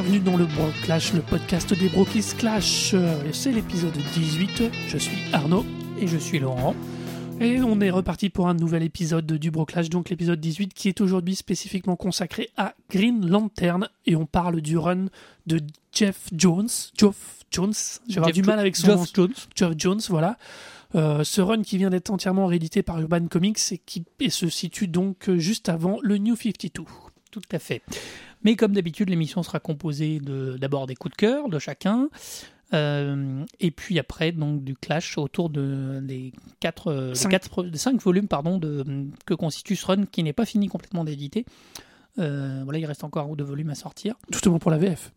Bienvenue dans le Bro Clash, le podcast des qui se clash. C'est l'épisode 18. Je suis Arnaud Et je suis Laurent. et on est reparti pour un nouvel épisode du Bro Clash, donc l'épisode 18 qui est aujourd'hui spécifiquement consacré à Green Lantern et on parle du run de Jeff Jones. Geoff Jones, j'ai avoir Jeff du mal avec son nom. Geoff Jones. Geoff Jones, voilà. Euh, ce run qui vient d'être entièrement réédité par Urban Comics et qui et se situe donc euh, juste avant le New 52. Tout à fait. Mais comme d'habitude, l'émission sera composée de d'abord des coups de cœur de chacun, euh, et puis après donc du clash autour de des quatre, euh, des Cinq. quatre- des cinq volumes pardon de que constitue ce run qui n'est pas fini complètement d'éditer. Euh, voilà, il reste encore un ou deux volumes à sortir, Tout au moins pour la VF.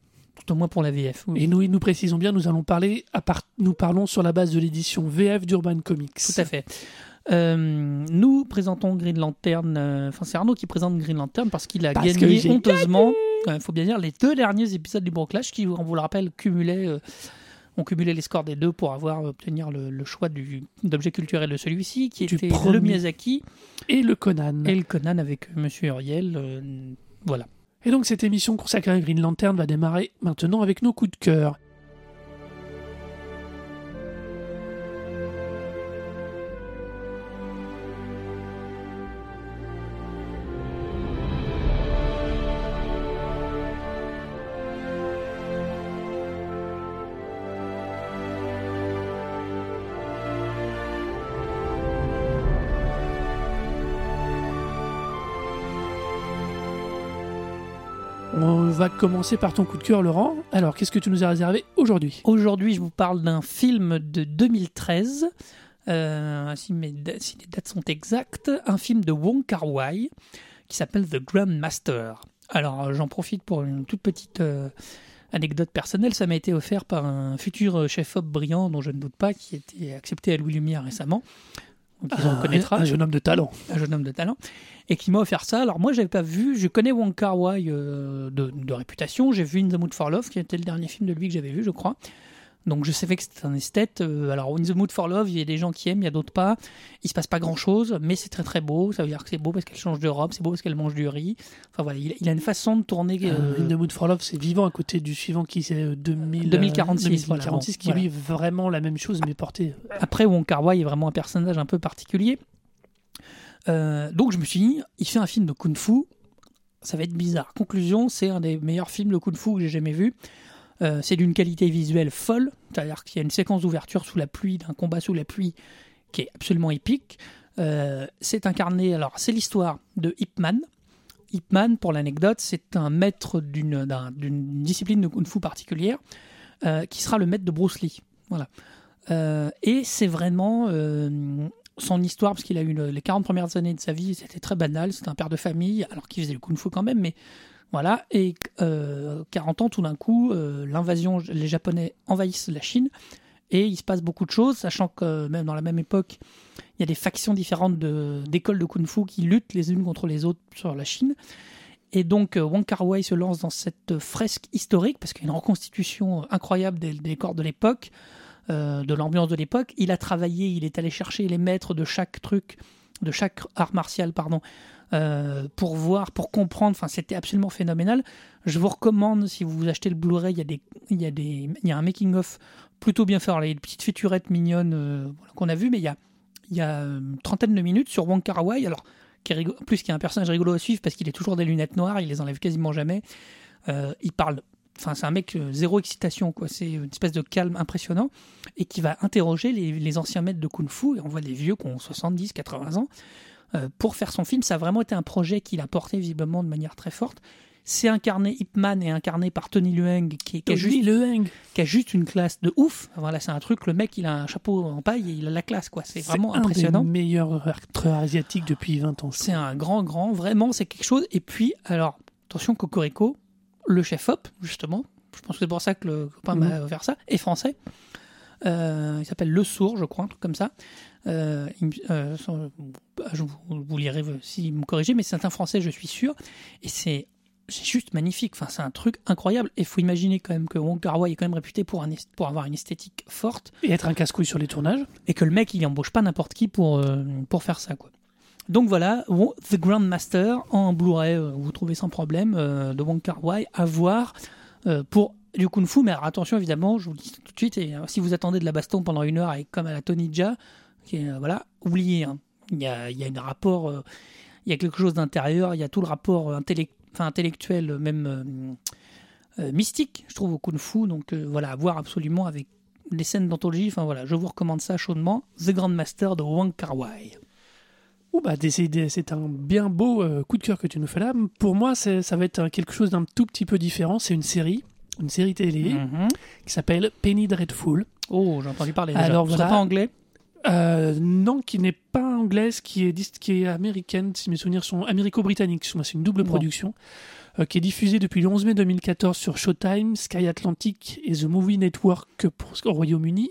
tout au moins pour la VF. oui. Et nous, nous précisons bien, nous allons parler, à part, nous parlons sur la base de l'édition VF d'Urban Comics. Tout à fait. Euh, nous présentons Green Lantern. euh, Enfin, c'est Arnaud qui présente Green Lantern parce qu'il a Parce gagné honteusement. Il faut bien dire les deux derniers épisodes du Broclash qui, on vous le rappelle, cumulaient, euh, ont cumulé les scores des deux pour avoir obtenir le, le choix du d'objet culturel de celui-ci, qui Du était premier. le Miyazaki Et le Conan. et le Conan avec euh, Monsieur Uriel. euh, voilà. Et donc cette émission consacrée à Green Lantern va démarrer maintenant avec nos coups de cœur. On va commencer par ton coup de cœur, Laurent. Alors, qu'est-ce que tu nous as réservé aujourd'hui? Aujourd'hui, je vous parle d'un film de 2013. euh, si, mes si les dates sont exactes, un film de Wong Kar Wai qui s'appelle The Grand Master. Alors, j'en profite pour une toute petite euh, anecdote personnelle. Ça m'a été offert par un futur euh, chef-op brillant, dont je ne doute pas, qui été accepté à Louis Lumière récemment. Donc, il en Un- jeune homme de talent. un jeune homme de talent, et qui m'a offert ça. Alors moi, j'avais pas vu, je connais Wong Kar Wai euh, de, de réputation, j'ai vu In the Mood for Love, qui était le dernier film de lui que j'avais vu, je crois. Donc je savais que c'était un esthète. Euh, alors In the Mood for Love, il y a des gens qui aiment, il y a d'autres pas. Il se passe pas grand chose, mais c'est très très beau. Ça veut dire que c'est beau parce qu'elle change de robe, c'est beau parce qu'elle mange du riz. Enfin voilà, il, a une façon de tourner. Euh, euh, In the Mood for Love, c'est vivant à côté du suivant qui c'est euh, 2000, 2046, euh, 2046 voilà, qui bon, lui est vraiment la même chose mais porté. Après, Wong Kar Wai est vraiment un personnage un peu particulier. Euh, donc je me suis dit, il fait un film de kung fu, ça va être bizarre. Conclusion, c'est un des meilleurs films de kung fu que j'ai jamais vu. Euh, c'est d'une qualité visuelle folle, c'est-à-dire qu'il y a une séquence d'ouverture sous la pluie, d'un combat sous la pluie, qui est absolument épique. Euh, c'est incarné, alors c'est l'histoire de Ip Man. Ip Man, pour l'anecdote, c'est un maître d'une d'un- d'une discipline de kung fu particulière, euh, qui sera le maître de Bruce Lee. Voilà. Et c'est vraiment son histoire, parce qu'il a eu le- les 40 premières années de sa vie, c'était très banal, c'était un père de famille, alors qu'il faisait le kung fu quand même, mais voilà. Et euh, 40 ans, tout d'un coup, euh, l'invasion, les Japonais envahissent la Chine, et il se passe beaucoup de choses, sachant que même dans la même époque, il y a des factions différentes d'écoles de, kung fu qui luttent les unes contre les autres sur la Chine. Et donc, euh, Wong Kar Wai se lance dans cette fresque historique, parce qu'il y a une reconstitution incroyable des, corps de l'époque, euh, de l'ambiance de l'époque. Il a travaillé, il est allé chercher les maîtres de chaque truc, de chaque art martial, pardon, euh, pour voir, pour comprendre. Enfin, c'était absolument phénoménal. Je vous recommande, si vous achetez le Blu-ray, il y a des, il y a des, il y a un making-of plutôt bien fait. Alors, il y a des petites featurettes mignonnes euh, qu'on a vues, mais il y a, il y a une trentaine de minutes sur Wong Kar Wai. Alors, qui en plus, qui est un personnage rigolo à suivre parce qu'il est toujours des lunettes noires, il les enlève quasiment jamais. Euh, il parle Enfin, c'est un mec euh, zéro excitation, quoi. C'est une espèce de calme impressionnant et qui va interroger les, les anciens maîtres de kung fu. Et on voit des vieux qui ont 70, 80 ans euh, pour faire son film. Ça a vraiment été un projet qu'il a porté visiblement de manière très forte. C'est incarné, Ip Man est incarné par Tony Leung qui, qui a juste, Tony Leung. qui a juste une classe de ouf. Voilà, c'est un truc, le mec il a un chapeau en paille et il a la classe, quoi. C'est vraiment un impressionnant. des meilleurs acteurs asiatiques depuis 20 ans. C'est un grand, grand, vraiment, c'est quelque chose. Et puis, alors, attention, Cocorico, le chef-op, justement, je pense que c'est pour ça que le copain Mhm. m'a offert ça, est français. Euh, il s'appelle Le Sourd, je crois, un truc comme ça. Euh, euh, je vous, vous lirez euh, s'il me corrigez, mais c'est un français, je suis sûr. Et c'est c'est juste magnifique. Enfin, c'est un truc incroyable. Et il faut imaginer quand même que Wong Kar Wai est quand même réputé pour, un, pour avoir une esthétique forte Et être un casse-couille sur les tournages. et que le mec il embauche pas n'importe qui pour, euh, pour faire ça quoi. Donc voilà, The Grandmaster en Blu-ray, vous trouvez sans problème, euh, de Wong Kar Wai à voir euh, pour du Kung Fu. Mais alors, attention évidemment, je vous le dis tout de suite, et, si vous attendez de la baston pendant une heure comme à la Tony Jaa, voilà, oubliez, hein. il, y a, il y a un rapport, il y a quelque chose d'intérieur, il y a tout le rapport intellectuel, même mystique, je trouve, au Kung Fu. Donc voilà, à voir absolument avec les scènes d'anthologie. Enfin voilà, je vous recommande ça chaudement. The Grandmaster de Wong Kar Wai. bah, c'est un bien beau euh, coup de cœur que tu nous fais là. Pour moi, ça va être quelque chose d'un tout petit peu différent. C'est une série, une série télé mhm. qui s'appelle Penny Dreadful. Oh, j'ai entendu parler. Déjà. Alors, voilà. pas anglais euh, non, qui n'est pas anglaise, qui est, qui est américaine, si mes souvenirs sont américo-britanniques. C'est une double production. Euh, qui est diffusé depuis le 11 mai 2014 sur Showtime, Sky Atlantic et The Movie Network pour, au Royaume-Uni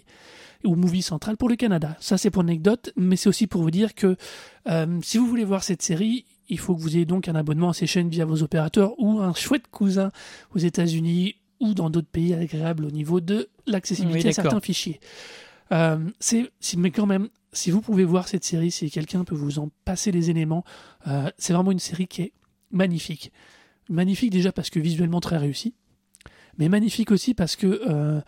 ou Movie Central pour le Canada. Ça, c'est pour l'anecdote, mais c'est aussi pour vous dire que euh, si vous voulez voir cette série, il faut que vous ayez donc un abonnement à ces chaînes via vos opérateurs ou un chouette cousin aux États-Unis ou dans d'autres pays agréables au niveau de l'accessibilité à certains fichiers. Euh, c'est, mais quand même, si vous pouvez voir cette série, si quelqu'un peut vous en passer les éléments, c'est vraiment une série qui est magnifique. Magnifique déjà parce que visuellement très réussi, mais magnifique aussi parce que euh,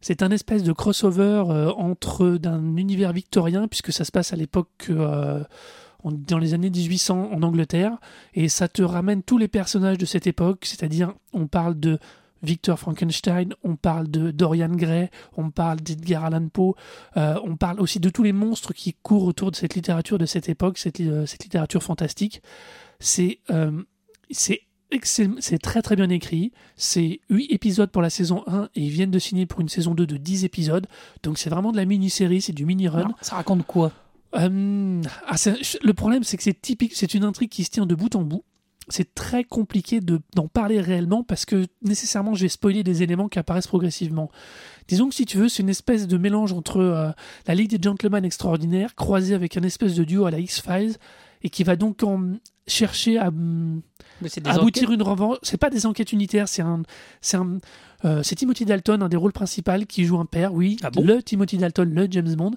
c'est un espèce de crossover euh, entre d'un univers victorien, puisque ça se passe à l'époque euh, dans les années 1800 en Angleterre, et ça te ramène tous les personnages de cette époque, c'est-à-dire on parle de Victor Frankenstein, on parle de Dorian Gray, on parle d'Edgar Allan Poe, on parle aussi de tous les monstres qui courent autour de cette littérature de cette époque, cette, cette littérature fantastique. C'est c'est c'est très très bien écrit. C'est 8 épisodes pour la saison 1 et ils viennent de signer pour une saison 2 de 10 épisodes. Donc c'est vraiment de la mini-série, c'est du mini-run. Ça raconte quoi? Euh, ah, Le problème c'est que c'est typique, c'est une intrigue qui se tient de bout en bout. C'est très compliqué d'en parler réellement parce que nécessairement je vais spoiler des éléments qui apparaissent progressivement. Disons que si tu veux, c'est une espèce de mélange entre euh, la Ligue des Gentlemen extraordinaire croisée avec un espèce de duo à la X-Files et qui va donc en chercher à, aboutir une revanche. C'est pas des enquêtes unitaires, c'est un, c'est un, euh, c'est Timothy Dalton, un des rôles principaux, qui joue un père, oui, ah le Timothy Dalton, le James Bond,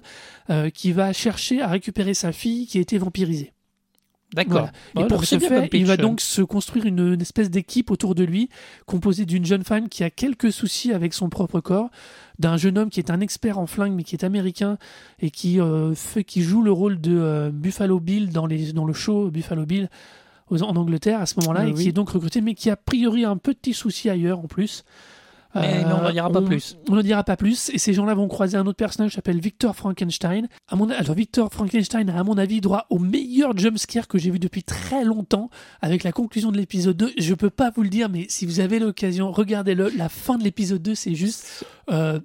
euh, qui va chercher à récupérer sa fille qui a été vampirisée. D'accord. Et pour ce faire, il va donc se construire une, espèce d'équipe autour de lui, composée d'une jeune femme qui a quelques soucis avec son propre corps, d'un jeune homme qui est un expert en flingue mais qui est américain et qui euh, fait, qui joue le rôle de euh, Buffalo Bill dans les dans le show Buffalo Bill en Angleterre à ce moment-là et qui est donc recruté mais qui a priori a un petit souci ailleurs en plus. Mais on n'en dira pas plus. On ne dira pas plus. Et ces gens-là vont croiser un autre personnage qui s'appelle Victor Frankenstein. À mon, alors, Victor Frankenstein a, à mon avis, droit au meilleur jumpscare que j'ai vu depuis très longtemps avec la conclusion de l'épisode 2. Je peux pas vous le dire, mais si vous avez l'occasion, regardez-le. La fin de l'épisode 2, c'est juste. Euh,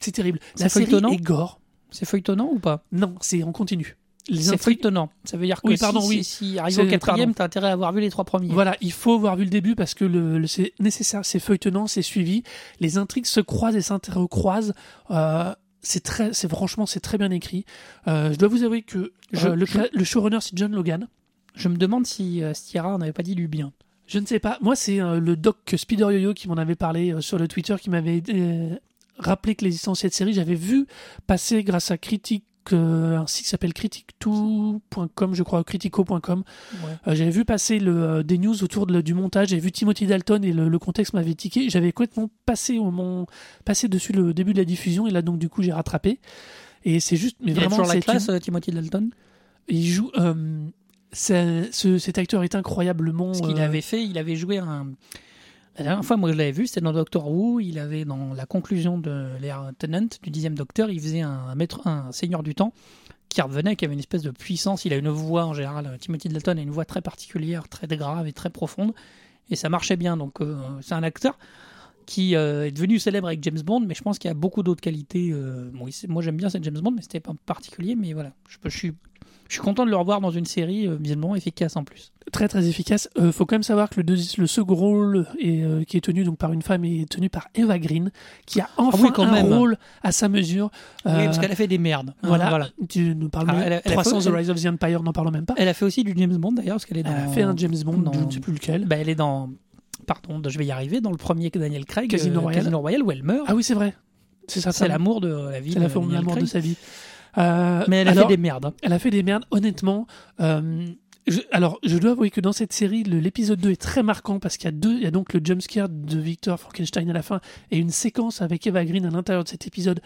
c'est terrible. La série est gore. C'est feuilletonnant ou pas? Non, c'est en continu. C'est feuilletonnant. Ça veut dire que oui, pardon, si, oui. si, arrive au quatrième, t'as intérêt à avoir vu les trois premiers. Voilà, il faut avoir vu le début parce que le, c'est nécessaire, c'est feuilletonnant, c'est suivi. Les intrigues se croisent et s'intercroisent. Euh, c'est très, c'est franchement, c'est très bien écrit. Euh, je dois vous avouer que euh, le, le, showrunner c'est John Logan. Je me demande si euh, Stiera n'avait pas dit lui bien. Je ne sais pas. Moi, c'est euh, le doc Spider Yo-Yo qui m'en avait parlé sur le Twitter, qui m'avait rappelé que l'existence de cette série, j'avais vu passer grâce à Critique un site qui s'appelle critique2.com, je crois, critico.com. Euh, j'avais vu passer le, euh, des news autour de, du montage, j'avais vu Timothy Dalton et le, contexte m'avait tiqué. J'avais complètement passé, au, mon, passé dessus le début de la diffusion et là, donc, du coup, j'ai rattrapé. Et c'est juste, mais Il vraiment. Toujours la classe, euh, Timothy Dalton? Il joue. ce, cet acteur est incroyablement. Ce qu'il avait fait, il avait joué un. La dernière fois, moi, je l'avais vu, c'était dans Doctor Who. Il avait, dans la conclusion de l'ère Tennant, du dixième Docteur, il faisait un, maître, un seigneur du temps qui revenait, qui avait une espèce de puissance. Il a une voix, en général, Timothy Dalton a une voix très particulière, très grave et très profonde. Et ça marchait bien. Donc, euh, c'est un acteur qui euh, est devenu célèbre avec James Bond, mais je pense qu'il y a beaucoup d'autres qualités. Euh, moi, j'aime bien cette James Bond, mais c'était pas particulier. Mais voilà, je, je suis je suis content de le revoir dans une série euh, visuellement efficace en plus. Très très efficace. Euh, faut quand même savoir que le, le second rôle est, euh, qui est tenu donc par une femme est tenu par Eva Green, qui a enfin ah un rôle à sa mesure. oui, parce qu'elle a fait des merdes. Voilà. Tu nous parles ah, elle 300 The Rise of the Empire, n'en parlons même pas. Elle a fait aussi du James Bond d'ailleurs, parce qu'elle est dans. Elle a fait un James Bond, dans... je ne sais plus lequel. Bah, elle est dans. Pardon, je vais y arriver. Dans le premier que Daniel Craig, Casino Royale. Casino Royale, où elle meurt. Ah oui, c'est vrai. C'est ça. C'est l'amour de la vie. C'est l'amour de sa vie. Euh, Mais elle a alors, fait des merdes. hein. Elle a fait des merdes, honnêtement. euh, je- alors, je dois avouer que dans cette série, l'épisode 2 est très marquant parce qu'il y a deux, il y a donc le jumpscare de Victor Frankenstein à la fin et une séquence avec Eva Green à l'intérieur de cet épisode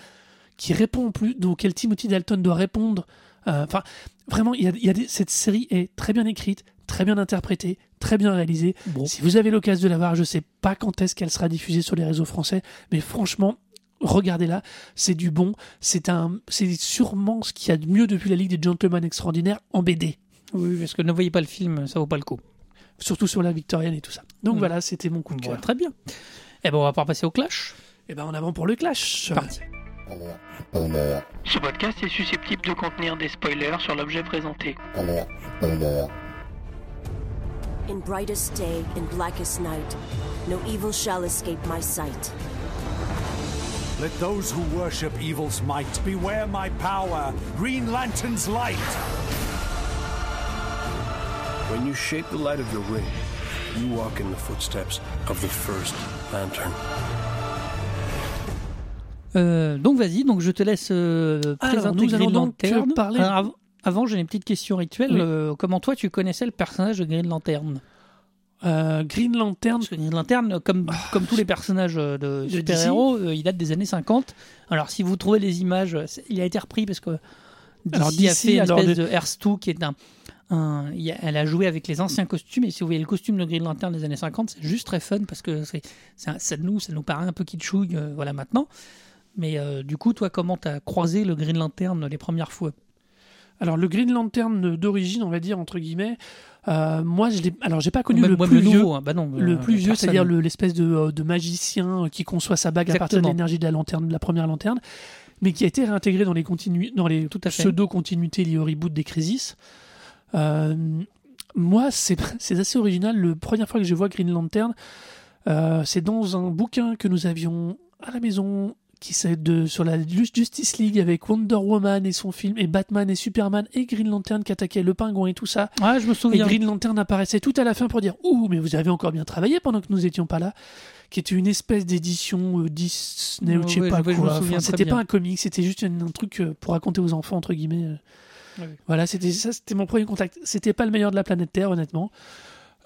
qui répond plus, donc auquel Timothy Dalton doit répondre. Euh, Enfin, vraiment, il y a, il y a des- cette série est très bien écrite, très bien interprétée, très bien réalisée. Bon. Si vous avez l'occasion de la voir, je sais pas quand est-ce qu'elle sera diffusée sur les réseaux français, mais franchement, regardez-la, c'est du bon. C'est un, c'est sûrement ce qu'il y a de mieux depuis la Ligue des Gentlemen Extraordinaires en BD, Oui, parce que ne voyez pas le film, ça vaut pas le coup. surtout sur la victorienne et tout ça. Donc Mm. voilà, c'était mon coup de Bon, cœur. très bien. Et ben on va pouvoir passer au clash. Et ben en avant pour le clash. C'est parti. Ce podcast est susceptible de contenir des spoilers sur l'objet présenté. In brightest day and blackest night, no evil shall escape my sight. Let those who worship evil's might beware my power, Green Lantern's light. When you shape the light of your ring, you walk in the footsteps of the first lantern. Euh, donc vas-y, donc je te laisse euh, Alors, présenter nous Green allons donc Lantern. parler- Alors, av- avant, j'ai une petite question rituelle. Oui. Euh, comment toi, tu connaissais le personnage de Green Lantern? Euh, Green Lantern, Parce que Green Lantern, comme, comme tous les personnages euh, de De super-héros, euh, il date des années 50. Alors, si vous trouvez les images, euh, il a été repris parce que DC Alors, a DC, fait une alors, espèce de- de Earth-2 qui est un... un- il y a- elle a joué avec les anciens costumes et si vous voyez le costume de Green Lantern des années 50 c'est juste très fun parce que c'est, ça, nous, ça nous paraît un peu kitschouille euh, voilà, maintenant mais euh, du coup toi comment t'as croisé le Green Lantern les premières fois? Alors le Green Lantern d'origine, on va dire entre guillemets. Euh, moi, je l'ai. Alors, j'ai pas connu Même le plus vieux. nouveau, hein. Bah non, le euh, plus vieux, personne. c'est-à-dire le- l'espèce de, euh, de magicien euh, qui conçoit sa bague à partir de l'énergie de la lanterne, de la première lanterne, mais qui a été réintégré dans les, continu- dans les pseudo-continuités liées au reboot des Crisis. Euh, moi, c'est c'est assez original. La première fois que je vois Green Lantern, euh, c'est dans un bouquin que nous avions à la maison qui c'est de sur la Justice League avec Wonder Woman et son film et Batman et Superman et Green Lantern qui attaquait le pingouin et tout ça. Ouais, je me Et souviens. Green Lantern apparaissait tout à la fin pour dire Ouh, mais vous avez encore bien travaillé pendant que nous étions pas là. Qui était une espèce d'édition euh, Disney ou je sais Ouais, pas me quoi. Enfin, c'était pas un comic, c'était juste un, un truc euh, pour raconter aux enfants, entre guillemets. euh. Ouais, ouais. Voilà, c'était ça, c'était mon premier contact. C'était pas le meilleur de la planète Terre, honnêtement.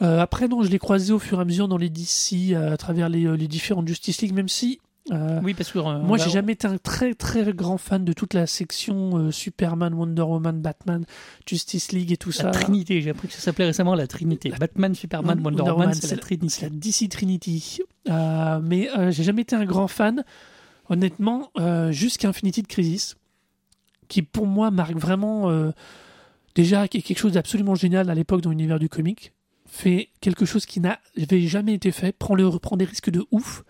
Euh, après, non, je l'ai croisé au fur et à mesure dans les DC, à travers les, les différentes Justice League, même si. Euh, Oui, parce que euh, moi, bah, j'ai jamais été un très très grand fan de toute la section euh, Superman, Wonder Woman, Batman, Justice League et tout La ça. Trinité, j'ai appris que ça s'appelait récemment la Trinité. Batman, Superman, Wonder, Woman, c'est la Trinité. C'est la DC Trinity. Mais j'ai jamais été un grand fan, honnêtement, jusqu'à Infinity de Crisis, qui pour moi marque vraiment déjà quelque chose d'absolument génial à l'époque dans l'univers du comic. Fait quelque chose qui n'avait jamais été fait, prend, le, prend des risques de ouf.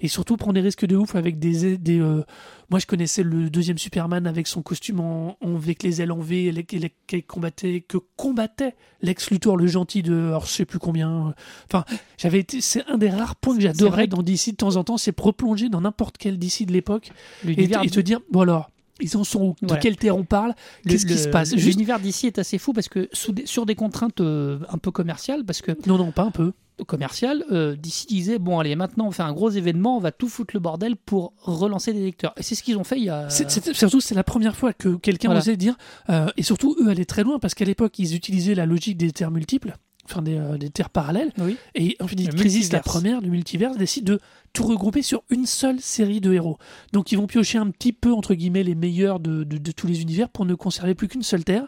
Et surtout prend des risques de ouf avec des... des euh, moi je connaissais le deuxième Superman avec son costume en, avec les ailes en V, qui combattait, que combattait Lex Luthor le gentil de... Alors je sais plus combien... euh, Enfin, j'avais été... C'est un des rares points que j'adorais dans DC de temps en temps, c'est replonger dans n'importe quel DC de l'époque et, te dire, bon alors, ils en sont où? De Voilà. quelle terre on parle? Le- Qu'est-ce qui se passe? Juste... L'univers d'ici est assez fou parce que sous des- sur des contraintes euh, un peu commerciales, parce que Non, non, pas un peu. Commerciales, euh, d'ici disait bon allez maintenant on fait un gros événement, on va tout foutre le bordel pour relancer des lecteurs. Et c'est ce qu'ils ont fait il y a. C'est- c'est- surtout, c'est la première fois que quelqu'un Voilà. osait dire, euh, et surtout, eux allaient très loin, parce qu'à l'époque, ils utilisaient la logique des terres multiples, enfin des, euh, des terres parallèles, Oui. et Infinite Le Crisis, la multiverse. première, le multiverse, décide de tout regrouper sur une seule série de héros. Donc ils vont piocher un petit peu, entre guillemets, les meilleurs de, de- de tous les univers pour ne conserver plus qu'une seule terre.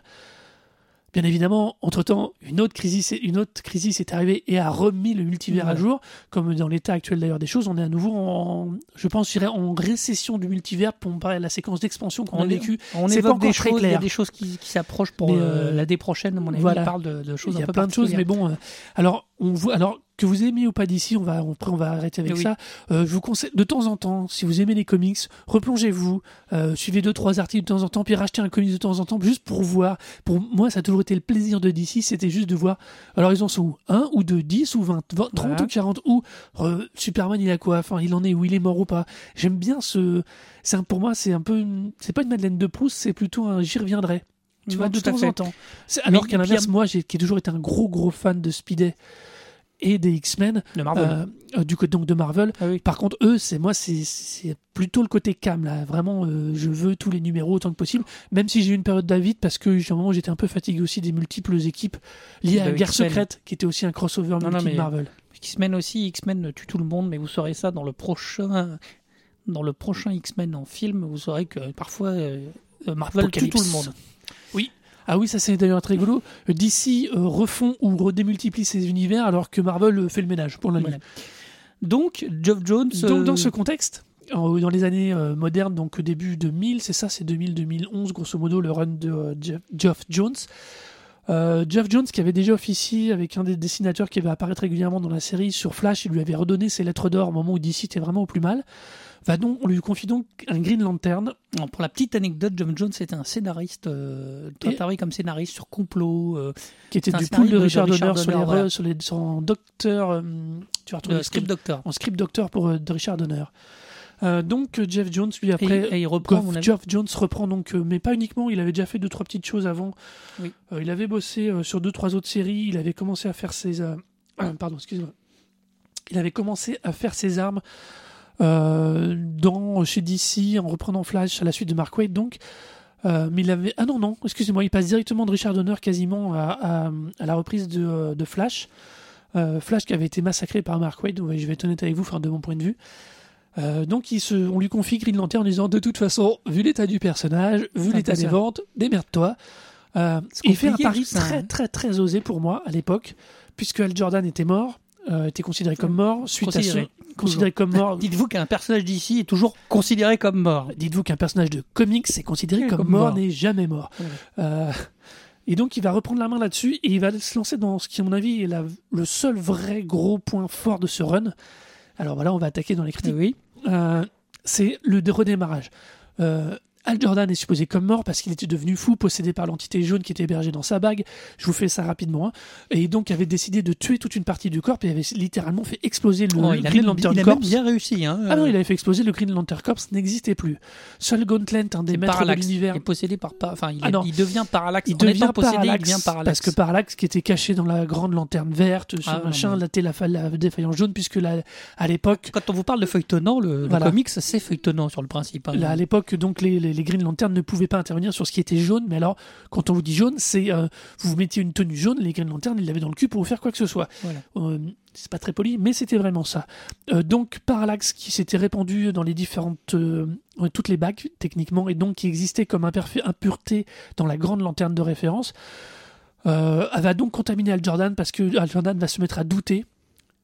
Bien évidemment, entre-temps, une autre crisis, une autre crisis est arrivée et a remis le multivers à jour, comme dans l'état actuel d'ailleurs des choses. On est à nouveau en, je pense, je dirais, en récession du multivers pour parler de la séquence d'expansion qu'on a On, vécue. on pas évoque des encore très choses, il y a clair. des choses qui, qui s'approchent pour euh, euh, l'année prochaine, à mon avis. voilà. Il parle de, de choses Il y un a peu plein de choses, mais bon. euh, alors, on voit, alors que vous aimez ou pas d'ici, on va, on, va arrêter avec Oui. ça. Euh, je vous conseille de temps en temps, si vous aimez les comics, replongez-vous, euh, suivez deux trois articles de temps en temps, puis rachetez un comics de temps en temps, juste pour voir. Pour moi, ça a toujours été le plaisir de DC, c'était juste de voir. Alors ils en sont où? Un ou deux, 10 ou 20, 20 30 Voilà. ou 40 ou euh, Superman il a quoi? Enfin, il en est où? Il est mort ou pas? J'aime bien ce. C'est un- pour moi, c'est un peu. une- C'est pas une Madeleine de Proust, c'est plutôt un. J'y reviendrai. Tu vois, de temps en temps. Alors qu'à l'inverse, moi, j'ai qui ai toujours été un gros gros fan de Speedy et des X-Men De Marvel. euh, du côté donc de Marvel. Ah oui. Par contre, eux, c'est moi, c'est- plutôt le côté cam là. Vraiment, euh, je veux tous les numéros autant que possible. Même si j'ai eu une période David parce que moment j'étais un peu fatigué aussi des multiples équipes liées à De la Guerre X-Men. secrète, qui était aussi un crossover Non, non, multi de mais- Marvel. X-Men aussi, X-Men tue tout le monde, mais vous saurez ça dans le prochain, dans le prochain X-Men en film. Vous saurez que parfois euh, Marvel tue tout le monde. Ah oui, ça c'est d'ailleurs très rigolo. DC euh, refont ou redémultiplie ses univers alors que Marvel euh, fait le ménage pour l'instant. Voilà. Donc, Geoff Jones. Donc euh, dans ce contexte, en- dans les années euh, modernes, donc début 2000, c'est ça, c'est 2000-2011 grosso modo le run de euh, Jeff, Geoff Jones. Euh, Jeff Jones qui avait déjà officié avec un des dessinateurs qui va apparaître régulièrement dans la série sur Flash, il lui avait redonné ses lettres d'or au moment où DC était vraiment au plus mal. Va donc, on lui confie donc un Green Lantern. pour la petite anecdote, Geoff Jones était un scénariste, euh, Et- travaillé comme scénariste sur Complot, euh, qui était du pool de de Richard Donner sur les, voilà. sur les sur en docteur euh, tu vas retrouver de le Script Doctor. en script docteur pour euh, de Richard Donner. Euh, donc Jeff Jones lui Et, après et il reprend. Geoff Jones reprend donc, euh, mais pas uniquement, il avait déjà fait deux trois petites choses avant. Oui. Euh, il avait bossé sur deux trois autres séries. Il avait commencé à faire ses, pardon, excusez-moi. Il avait commencé à faire ses armes dans chez DC en reprenant Flash à la suite de Mark Waid donc. Euh, mais il avait ah non non excusez-moi il passe directement de Richard Donner quasiment à, à- à la reprise de, euh, de Flash Euh, Flash qui avait été massacré par Mark ouais, je vais être honnête avec vous enfin, de mon point de vue euh, donc il se, on lui confie Green Lantern en disant de toute façon, vu l'état du personnage, vu l'état des ventes, démerde-toi. Euh, il fait un pari très très très osé pour moi à l'époque, puisque Al Jordan était mort, euh, était considéré comme mort, suite Considéré, à son, considéré comme mort. Dites-vous qu'un personnage d'ici est toujours considéré comme mort. Dites-vous qu'un personnage de comics est considéré comme, comme mort, n'est jamais mort. Ouais. Euh, et donc il va reprendre la main là-dessus et il va se lancer dans ce qui, à mon avis, est la- le seul vrai gros point fort de ce run. Alors voilà, on va attaquer dans les critiques. Oui. Euh, c'est le dé- redémarrage. Euh, Al Jordan est supposé comme mort parce qu'il était devenu fou, possédé par l'entité jaune qui était hébergée dans sa bague. Je vous fais ça rapidement. hein. Et donc avait décidé de tuer toute une partie du corps et avait littéralement fait exploser le Oh, il Green Lantern il a Corps. même bien réussi. Hein, Ah non, il avait fait exploser le Green Lantern Corps, n'existait plus. Seul Gauntlet, un des maîtres de l'univers, Il est possédé par. pa- Enfin, il, Ah est- non. il devient il En devient possédé, Parallax, il devient Parallax. parce que Parallax qui était caché dans la grande lanterne verte, ce Ah, non, machin, là, t'es la, fa- la défaillance jaune, puisque là, à l'époque, Quand on vous parle de feuilletonnant, le, le Voilà. comics, c'est feuilletonnant sur le principe. hein. Là, à l'époque, donc les, les, les Green Lantern ne pouvaient pas intervenir sur ce qui était jaune. Mais alors, quand on vous dit jaune, c'est euh, vous vous mettiez une tenue jaune, les Green Lantern, ils l'avaient dans le cul pour vous faire quoi que ce soit. Voilà. Euh, c'est pas très poli, mais c'était vraiment ça. Euh, donc Parallax qui s'était répandu dans les différentes, toutes les bagues techniquement, et donc qui existait comme impureté dans la grande lanterne de référence, elle va donc contaminer Al Jordan parce que Al Jordan va se mettre à douter.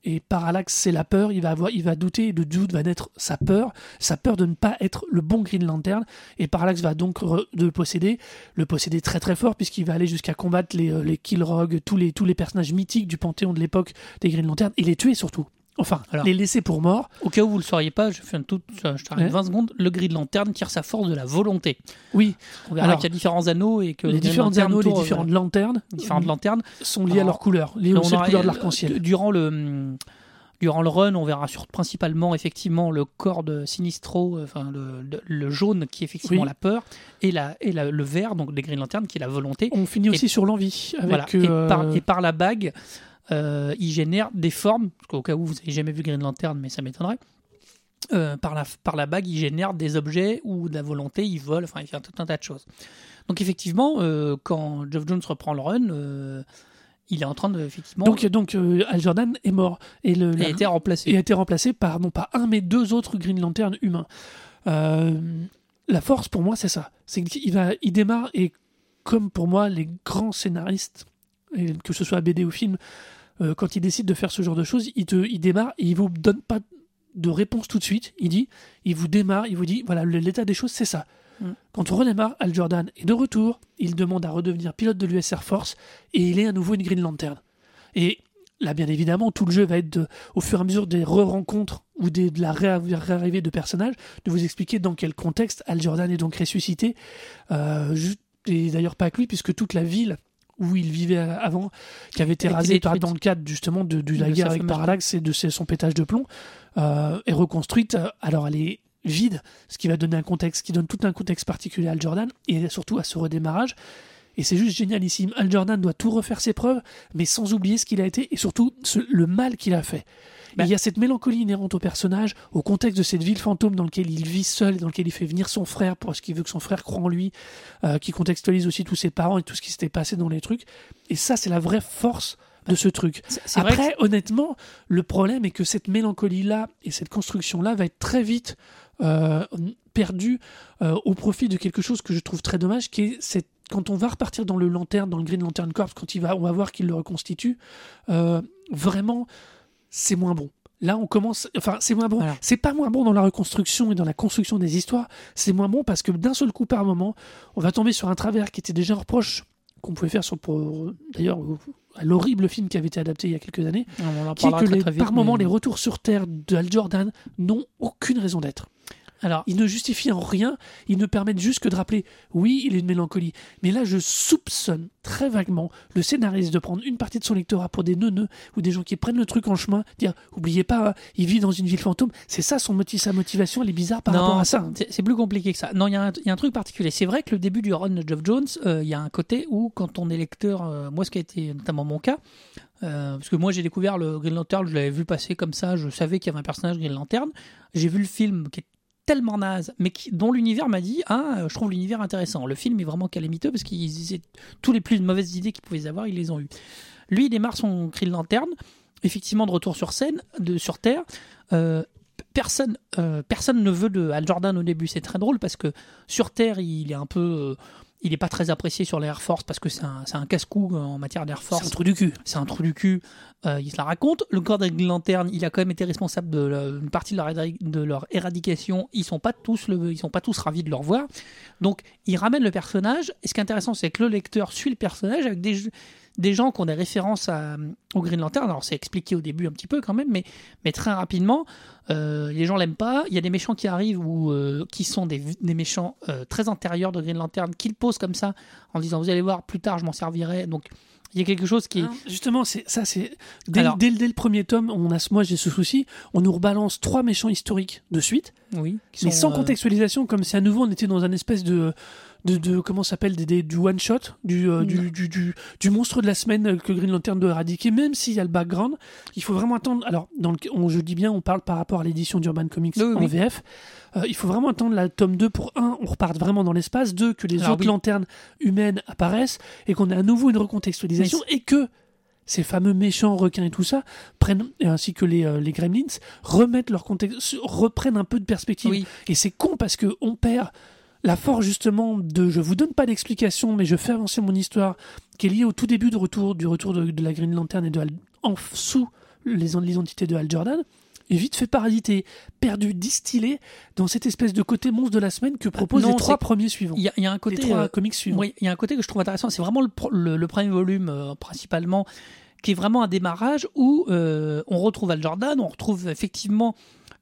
Et Parallax, c'est la peur. Il va avoir, il va douter. De doute va naître sa peur, sa peur de ne pas être le bon Green Lantern. Et Parallax va donc le posséder, le posséder très très fort puisqu'il va aller jusqu'à combattre les, euh, les Killrog, tous les tous les personnages mythiques du panthéon de l'époque des Green Lantern et les tuer surtout. Enfin, Alors. les laisser pour morts. Au cas où vous le sauriez pas, je fais un tout, je t'arrête Ouais. 20 secondes. Le Green Lantern tire sa force de la volonté. Oui, On verra Alors, qu'il y a différents anneaux et que les différents anneaux, les différentes lanternes, différentes lanternes. sont liées à leur couleur, liées On aussi à la aura- couleur de l'arc-en-ciel. Durant le hum, durant le run, on verra sur principalement effectivement le corps de Sinistro, euh, enfin le, le- le jaune qui est effectivement Oui. la peur et la et la- le vert donc des Green Lanterns qui est la volonté. On finit Et- aussi sur l'envie avec Voilà. Et, euh, par, et par la bague, euh, il génère des formes. Parce qu'au cas où vous n'avez jamais vu Green Lantern, mais ça m'étonnerait. Euh, par, la, par la bague, il génère des objets ou de la volonté, il vole, enfin, il fait tout un tas de choses. Donc, effectivement, euh, quand Geoff Jones reprend le run, euh, il est en train de, effectivement, donc donc euh, Al Jordan est mort et le il a été remplacé. et a été remplacé par non pas un mais deux autres Green Lantern humains. Euh, la force pour moi c'est ça, c'est qu'il va, il démarre et comme pour moi les grands scénaristes, et que ce soit BD ou film, euh, quand ils décident de faire ce genre de choses, il te, il démarre et il vous donne pas de réponse tout de suite. Il dit, il vous démarre, il vous dit voilà l'état des choses c'est ça. Mm. Quand on redémarre, Al Jordan est de retour, il demande à redevenir pilote de l'US Air Force et il est à nouveau une Green Lantern. Et là, bien évidemment, tout le jeu va être de, au fur et à mesure des re-rencontres ou des- de la ré- réarrivée de personnages, de vous expliquer dans quel contexte Al Jordan est donc ressuscité. Euh, et d'ailleurs pas que lui, puisque toute la ville où il vivait avant, qui avait été rasée par, dans le cadre justement de, de la guerre avec Parallax et de son pétage de plomb, euh, est reconstruite. Alors elle est vide, ce qui va donner un contexte, qui donne tout un contexte particulier à Jordan et surtout à ce redémarrage. Et c'est juste génialissime. Al Jordan doit tout refaire ses preuves, mais sans oublier ce qu'il a été et surtout ce- le mal qu'il a fait. Bah. Il y a cette mélancolie inhérente au personnage, au contexte de cette ville fantôme dans laquelle il vit seul, dans laquelle il fait venir son frère parce qu'il veut que son frère croit en lui, euh, qui contextualise aussi tous ses parents et tout ce qui s'était passé dans les trucs. Et ça, c'est la vraie force de ce truc. Après, honnêtement, le problème est que cette mélancolie-là et cette construction-là va être très vite euh, perdue euh, au profit de quelque chose que je trouve très dommage, qui est cette quand on va repartir dans le lanterne, dans le Green Lantern Corps, quand il va, on va voir qu'il le reconstitue, euh, vraiment, c'est moins bon. Là, on commence. Enfin, c'est moins bon. Voilà. C'est pas moins bon dans la reconstruction et dans la construction des histoires. C'est moins bon parce que d'un seul coup, par moment, on va tomber sur un travers qui était déjà un reproche qu'on pouvait faire sur, pour, d'ailleurs, à l'horrible film qui avait été adapté il y a quelques années, On en qui est que très, les- très vite, par moment, les retours sur Terre d'Al Jordan n'ont aucune raison d'être. Alors, Ils ne justifient en rien, ils ne permettent juste que de rappeler, oui, il est une mélancolie. Mais là, je soupçonne très vaguement le scénariste de prendre une partie de son lectorat pour des neuneux ou des gens qui prennent le truc en chemin, dire, oubliez pas, hein, il vit dans une ville fantôme. C'est ça son motif, sa motivation, elle est bizarre par rapport à ça. hein. c'est- plus compliqué que ça. Non, il y, a un- il y a un truc particulier. C'est vrai que le début du run de Geoff Jones, euh, il y a un côté où, quand on est lecteur, euh, moi, ce qui a été notamment mon cas, euh, parce que moi, j'ai découvert le Green Lantern, je l'avais vu passer comme ça, je savais qu'il y avait un personnage Green Lantern. J'ai vu le film qui est tellement naze, mais qui, dont l'univers m'a dit Ah, je trouve l'univers intéressant. Le film est vraiment calamiteux parce qu'ils tous les plus mauvaises idées qu'ils pouvaient avoir, ils les ont eues. Lui, il démarre son Green Lantern, effectivement de retour sur scène, de, sur Terre. Euh, personne, euh, personne ne veut de Al Jordan au début. C'est très drôle parce que sur Terre, il est un peu. Euh, il n'est pas très apprécié sur les Air Force parce que c'est un, c'est un casse-cou en matière d'Air C'est Force un trou du cul. c'est un trou du cul, euh, il se la raconte. Le corps des Green Lantern, il a quand même été responsable de la- une partie de leur, de leur éradication. Ils sont pas tous le, ils sont pas tous ravis de le revoir. Donc, il ramène le personnage. Et ce qui est intéressant, c'est que le lecteur suit le personnage avec des, des gens qui ont des références à, au Green Lantern. Alors, c'est expliqué au début un petit peu quand même, mais, mais très rapidement, euh, les gens l'aiment pas. Il y a des méchants qui arrivent ou euh, qui sont des, des méchants euh, très antérieurs de Green Lantern, qu'ils posent comme ça en disant Vous allez voir, plus tard, je m'en servirai. Donc, il y a quelque chose qui. Hein, Justement, c'est ça, c'est dès, Alors- dès- dès le premier tome, on a, moi j'ai ce souci, on nous rebalance trois méchants historiques de suite, Oui, qui mais sont, sans euh, contextualisation, comme si à nouveau on était dans un espèce de de, de comment ça s'appelle des, des- du one shot du, euh, du, du, du, du monstre de la semaine que Green Lantern doit éradiquer même s'il y a le background il faut vraiment attendre alors dans le, on, je dis bien on parle par rapport à l'édition d'Urban Comics Oui, en oui. VF Euh, il faut vraiment attendre la tome 2 pour un on reparte vraiment dans l'espace deux que les Alors, autres oui. lanternes humaines apparaissent et qu'on ait à nouveau une recontextualisation et que ces fameux méchants requins et tout ça prennent ainsi que les, euh, les gremlins remettent leur contexte reprennent un peu de perspective Oui. et c'est con parce que on perd la force justement de je vous donne pas d'explication mais je fais avancer mon histoire qui est liée au tout début de retour du retour de, de la Green Lantern et de en sous les, les entités de Hal Jordan est vite fait parasiter, perdu, distillé dans cette espèce de côté monstre de la semaine que proposent non, les trois premiers suivants. Il y, a- il y a un les côté. trois euh, comics suivants. oui, il y a un côté que je trouve intéressant. C'est vraiment le, pro- le, le premier volume euh, principalement qui est vraiment un démarrage où euh, on retrouve Al Jordan, on retrouve effectivement.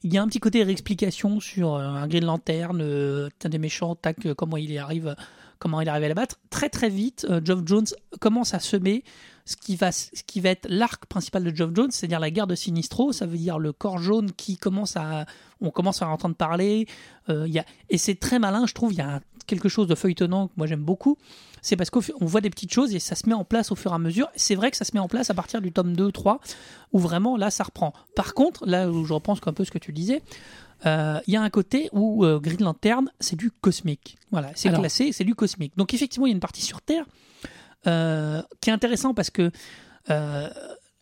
Il y a un petit côté réexplication sur euh, un Green Lantern, euh, t'as des méchants, tac, euh, comment il arrive, comment il arrive à les battre. Très très vite, Geoff Jones commence à semer ce qui va, ce qui va être l'arc principal de Geoff Jones, c'est-à-dire la guerre de Sinistro. Ça veut dire le corps jaune qui commence à, on commence à en entendre parler. Euh, y a, et c'est très malin, je trouve. Il y a un- quelque chose de feuilletonnant que moi j'aime beaucoup. C'est parce qu'on voit des petites choses et ça se met en place au fur et à mesure. C'est vrai que ça se met en place à partir du tome 2, 3, où vraiment là ça reprend. Par contre, là où je reprends un peu ce que tu disais, euh, il y a un côté où euh, Green Lantern, c'est du cosmique. Voilà, c'est classé, c'est du cosmique. Donc effectivement, il y a une partie sur Terre euh, qui est intéressant parce que euh,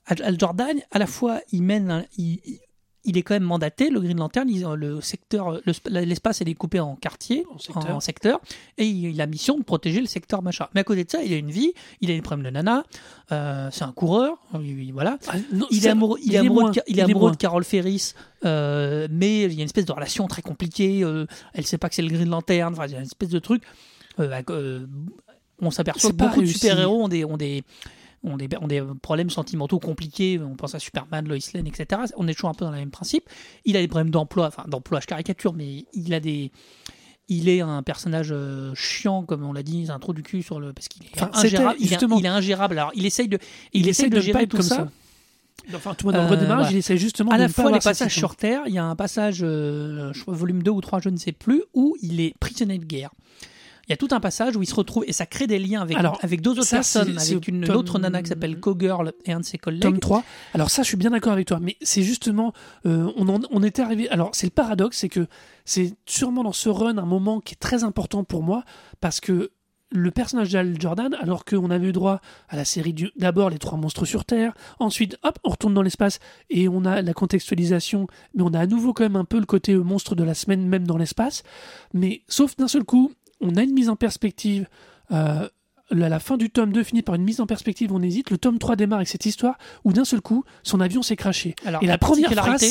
Al Al Jordan, à la fois, il mène, un- il, il- il est quand même mandaté, le Green Lantern, il- le secteur, le sp- l'espace est découpé en quartiers, En secteur. en secteurs, et il, il a mission de protéger le secteur machin. Mais à côté de ça, il a une vie, il a des problèmes de nana, euh, c'est un coureur, il- il- voilà. Ah, non, Il est amoureux, il est amoureux, moins, de, il est est de Carol Ferris, euh, mais il y a une espèce de relation très compliquée. euh, elle sait pas que c'est le Green Lantern. Enfin, il y a une espèce de truc. euh, euh, on s'aperçoit que beaucoup de super-héros ont des, ont, des, ont, des, ont des problèmes sentimentaux compliqués. On pense à Superman, Lois Lane, etc. On est toujours un peu dans le même principe. Il a des problèmes d'emploi, enfin d'emploi, je caricature, mais il a des. Il est un personnage euh, chiant, comme on l'a dit, un trou du cul sur le parce qu'il est Enfin, ingérable. Il est, il est ingérable. Alors, il essaye de, il, Il essaye de, de gérer tout comme ça. ça. Enfin, tout le monde le Euh, redémarrage, il essaie justement à de la pas fois les passages sur Terre, il y a un passage, euh, volume 2 ou 3, je ne sais plus, où il est prisonnier de guerre. Il y a tout un passage où il se retrouve et ça crée des liens avec, Alors, avec deux autres ça, personnes, avec une tome- autre nana qui s'appelle Cogirl et un de ses collègues. Tome 3. Alors ça, je suis bien d'accord avec toi, mais c'est justement, euh, on, en- on était arrivé. Alors c'est le paradoxe, c'est que c'est sûrement dans ce run un moment qui est très important pour moi parce que le personnage d'Al Jordan, alors qu'on avait eu droit à la série d'abord les trois monstres sur Terre, ensuite hop on retourne dans l'espace et on a la contextualisation, mais on a à nouveau quand même un peu le côté monstre de la semaine même dans l'espace, mais sauf d'un seul coup, on a une mise en perspective. euh, la, fin du tome 2 finit par une mise en perspective, on hésite. Le tome 3 démarre avec cette histoire où d'un seul coup, son avion s'est craché. Alors, Et la, la première phrase,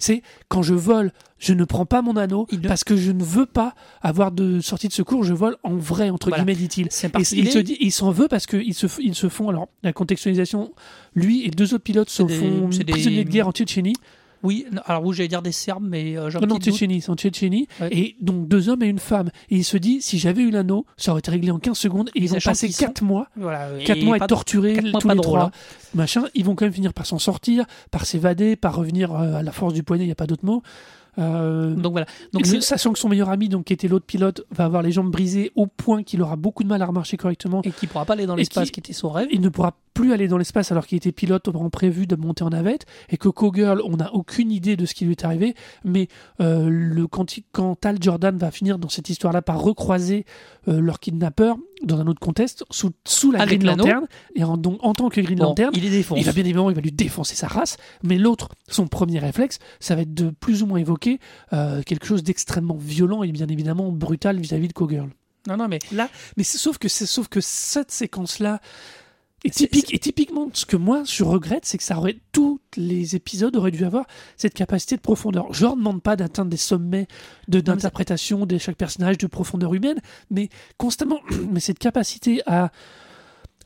c'est, quand je vole, je ne prends pas mon anneau Il parce que je ne veux pas avoir de sortie de secours, je vole en vrai, entre Voilà. guillemets, dit-il. Et il s'en veut parce qu'ils se, ils se font, alors, la contextualisation, lui et deux autres pilotes se des- font des- prisonniers de guerre en Tchétchénie. Oui, alors oui, j'allais dire des Serbes, mais euh, j'ai Non, non. Tchétchénie, c'est en Tchétchénie. Ouais. Et donc deux hommes et une femme. Et il se dit, si j'avais eu l'anneau, ça aurait été réglé en 15 secondes. Et ils ont Sachant passé qu'ils sont- 4 mois Voilà, 4 et mois à être torturés mois tous pas les drôle, trois. hein. Machin, ils vont quand même finir par s'en sortir, par s'évader, par revenir euh, à la force du poignet, il n'y a pas d'autre mot. Euh, Donc voilà. donc le- sachant que son meilleur ami, donc qui était l'autre pilote, va avoir les jambes brisées au point qu'il aura beaucoup de mal à remarcher correctement. et qui pourra pas aller dans l'espace, qui- qui était son rêve. Il ne pourra plus aller dans l'espace alors qu'il était pilote auparavant prévu de monter en navette et que Cogirl, on n'a aucune idée de ce qui lui est arrivé, mais euh, le, quand, quand Al Jordan va finir dans cette histoire-là par recroiser euh, leur kidnappeur dans un autre contexte sous, sous la Avec Green. Lantern et en, donc, en tant que Green Bon, Lantern, il est il va bien évidemment, il va lui défoncer sa race, mais l'autre, son premier réflexe, ça va être de plus ou moins évoquer euh, quelque chose d'extrêmement violent et bien évidemment brutal vis-à-vis de Cogirl. Non, non, mais Là, mais c'est- sauf que c'est sauf que cette séquence-là typique et typiquement ce que moi je regrette, c'est que ça aurait tous les épisodes auraient dû avoir cette capacité de profondeur. Je leur demande pas d'atteindre des sommets de d'interprétation de chaque personnage, de profondeur humaine, mais constamment, mais cette capacité à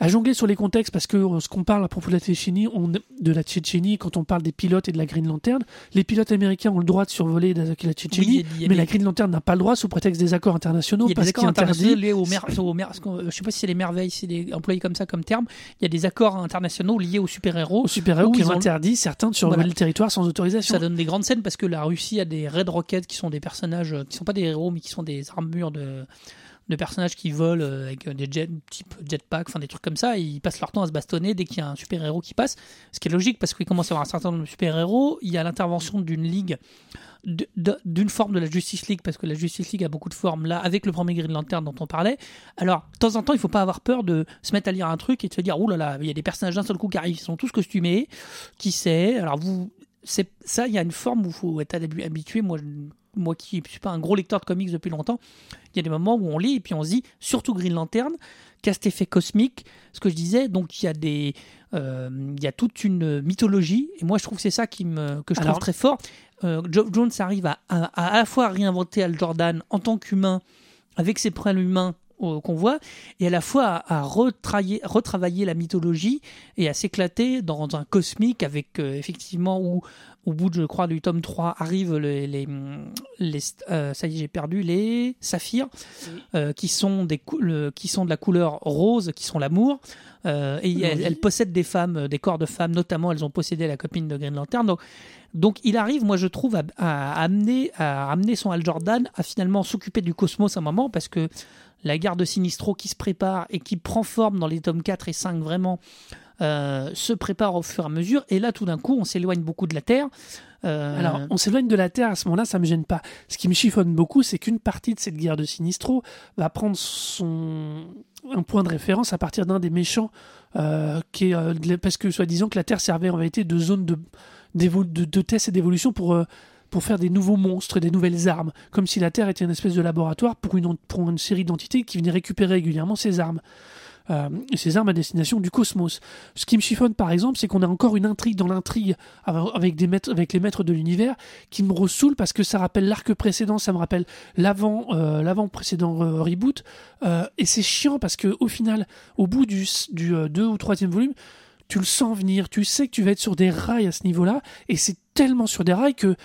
à jongler sur les contextes parce que euh, ce qu'on parle à propos de la Tchétchénie, on, de la Tchétchénie, quand on parle des pilotes et de la Green Lantern, les pilotes américains ont le droit de survoler d'attaquer la Tchétchénie, Oui, mais la Green Lantern n'a pas le droit sous prétexte des accords internationaux il y a parce des qu'il accords interdit internationaux liés aux mer- aux mer- je sais pas si c'est les merveilles, c'est employé comme ça comme terme. Il y a des accords internationaux liés aux super-héros où qui ont interdit certains de survoler Voilà. le territoire sans autorisation. Ça donne des grandes scènes parce que la Russie a des Red Rockets qui sont des personnages euh, qui sont pas des héros mais qui sont des armures de, de personnages qui volent euh, avec euh, des jets type jetpack, enfin des trucs comme ça. Ils passent leur temps à se bastonner dès qu'il y a un super héros qui passe. Ce qui est logique parce qu'il commence à y avoir un certain nombre de super héros. Il y a l'intervention d'une ligue d'une forme de la Justice League parce que la Justice League a beaucoup de formes là avec le premier Green Lantern dont on parlait alors de temps en temps il faut pas avoir peur de se mettre à lire un truc et de se dire oh là il y a des personnages d'un seul coup qui arrivent ils sont tous costumés qui sait alors vous ça il y a une forme où il faut être habi- habitué moi moi qui ne suis pas un gros lecteur de comics depuis longtemps il y a des moments où on lit et puis on se dit surtout Green Lantern qu'a cet effet cosmique ce que je disais donc il y a des euh, il y a toute une mythologie et moi je trouve que c'est ça qui me que je Alors- trouve très fort. Euh, Geoff Jones arrive à, à, à à la fois réinventer Al Jordan en tant qu'humain avec ses problèmes humains euh, qu'on voit et à la fois à, à retravailler, retravailler la mythologie et à s'éclater dans un cosmique avec euh, effectivement où au bout de, je crois du tome 3 arrivent les, les, les euh, ça y est j'ai perdu les saphirs euh, qui sont des le- qui sont de la couleur rose qui sont l'amour. Euh, et elles, elles possèdent des femmes des corps de femmes. Notamment elles ont possédé la copine de Green Lantern. Donc donc il arrive, moi je trouve, à, à amener, à amener son Al Jordan à finalement s'occuper du cosmos à un moment parce que la guerre de Sinistro qui se prépare et qui prend forme dans les tomes 4 et 5 vraiment euh, se prépare au fur et à mesure. Et là tout d'un coup on s'éloigne beaucoup de la Terre. Euh, Alors, on s'éloigne de la Terre à ce moment-là, ça me gêne pas. Ce qui me chiffonne beaucoup, c'est qu'une partie de cette guerre de Sinistro va prendre son un point de référence à partir d'un des méchants, euh, parce que soi-disant que la Terre servait en réalité de zone de, de, de test et d'évolution pour pour faire des nouveaux monstres des nouvelles armes, comme si la Terre était une espèce de laboratoire pour une, pour une série d'entités qui venaient récupérer régulièrement ces armes. Euh, ces armes à destination du cosmos. Ce qui me chiffonne par exemple, c'est qu'on a encore une intrigue dans l'intrigue avec, des maîtres, avec les maîtres de l'univers qui me ressoule parce que ça rappelle l'arc précédent, ça me rappelle l'avant euh, reboot. Euh, et c'est chiant parce que au final, au bout du, du deux ou troisième volume, tu le sens venir, tu sais que tu vas être sur des rails à ce niveau-là, et c'est tellement sur des rails que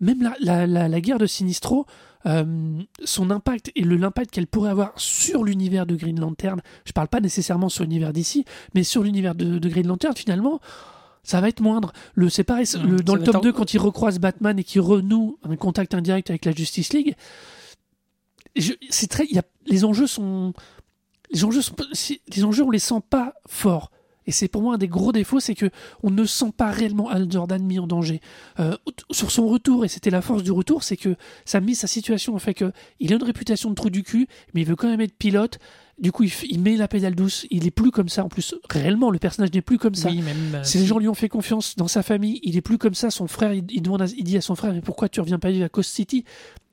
même la, la, la, la guerre de Sinistro, euh, son impact et le l'impact qu'elle pourrait avoir sur l'univers de Green Lantern, je parle pas nécessairement sur l'univers d'ici, mais sur l'univers de, de Green Lantern finalement, ça va être moindre. Le, c'est pareil, Mmh, le- dans ça le tome être 2, en- quand il recroise Batman et qu'il renoue un contact indirect avec la Justice League, je- c'est très, il y a, les enjeux sont, les enjeux sont, les enjeux on les sent pas forts. Et c'est pour moi un des gros défauts, c'est que on ne sent pas réellement Al Jordan mis en danger. Euh, sur son retour, et c'était la force du retour, c'est que ça a mis sa situation en fait que il a une réputation de trou du cul, mais il veut quand même être pilote. Du coup, il, met la pédale douce. Il est plus comme ça. En plus, réellement, le personnage n'est plus comme ça. Oui, même. euh, Si les gens lui ont fait confiance dans sa famille, il est plus comme ça. Son frère, il, il demande, à- il dit à son frère, mais pourquoi tu reviens pas vivre à Coast City?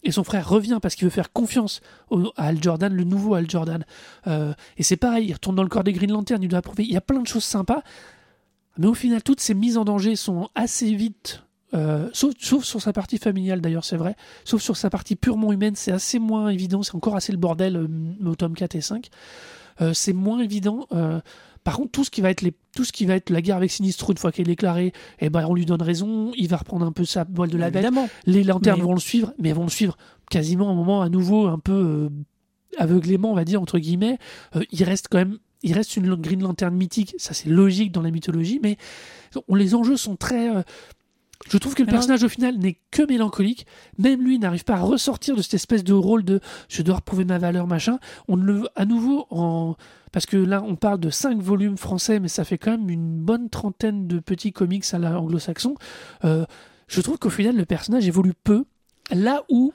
Et son frère revient parce qu'il veut faire confiance à Al Jordan, le nouveau Al Jordan. Euh, et c'est pareil, il retourne dans le corps des Green Lantern, il doit approuver. Il y a plein de choses sympas, mais au final, toutes ces mises en danger sont assez vite. euh, sauf, sauf sur sa partie familiale d'ailleurs, c'est vrai. Sauf sur sa partie purement humaine, c'est assez moins évident. C'est encore assez le bordel euh, au tome 4 et 5. Euh, c'est moins évident. Par contre, tout ce qui va être les, tout ce qui va être la guerre avec Sinistro une fois qu'elle est déclarée, eh ben on lui donne raison. Il va reprendre un peu sa voile de la bête. Les lanternes Mais- vont le suivre, mais elles vont le suivre quasiment à un moment à nouveau un peu euh, aveuglément, on va dire entre guillemets. Euh, il reste quand même, il reste une Green Lantern mythique. Ça c'est logique dans la mythologie, mais on- les enjeux sont très euh, je trouve que le Alors- personnage au final n'est que mélancolique. Même lui n'arrive pas à ressortir de cette espèce de rôle de je dois reprouver ma valeur machin. On le à nouveau en parce que là on parle de 5 volumes français, mais ça fait quand même une bonne trentaine de petits comics à la anglo-saxon. Euh, je trouve qu'au final le personnage évolue peu. Là où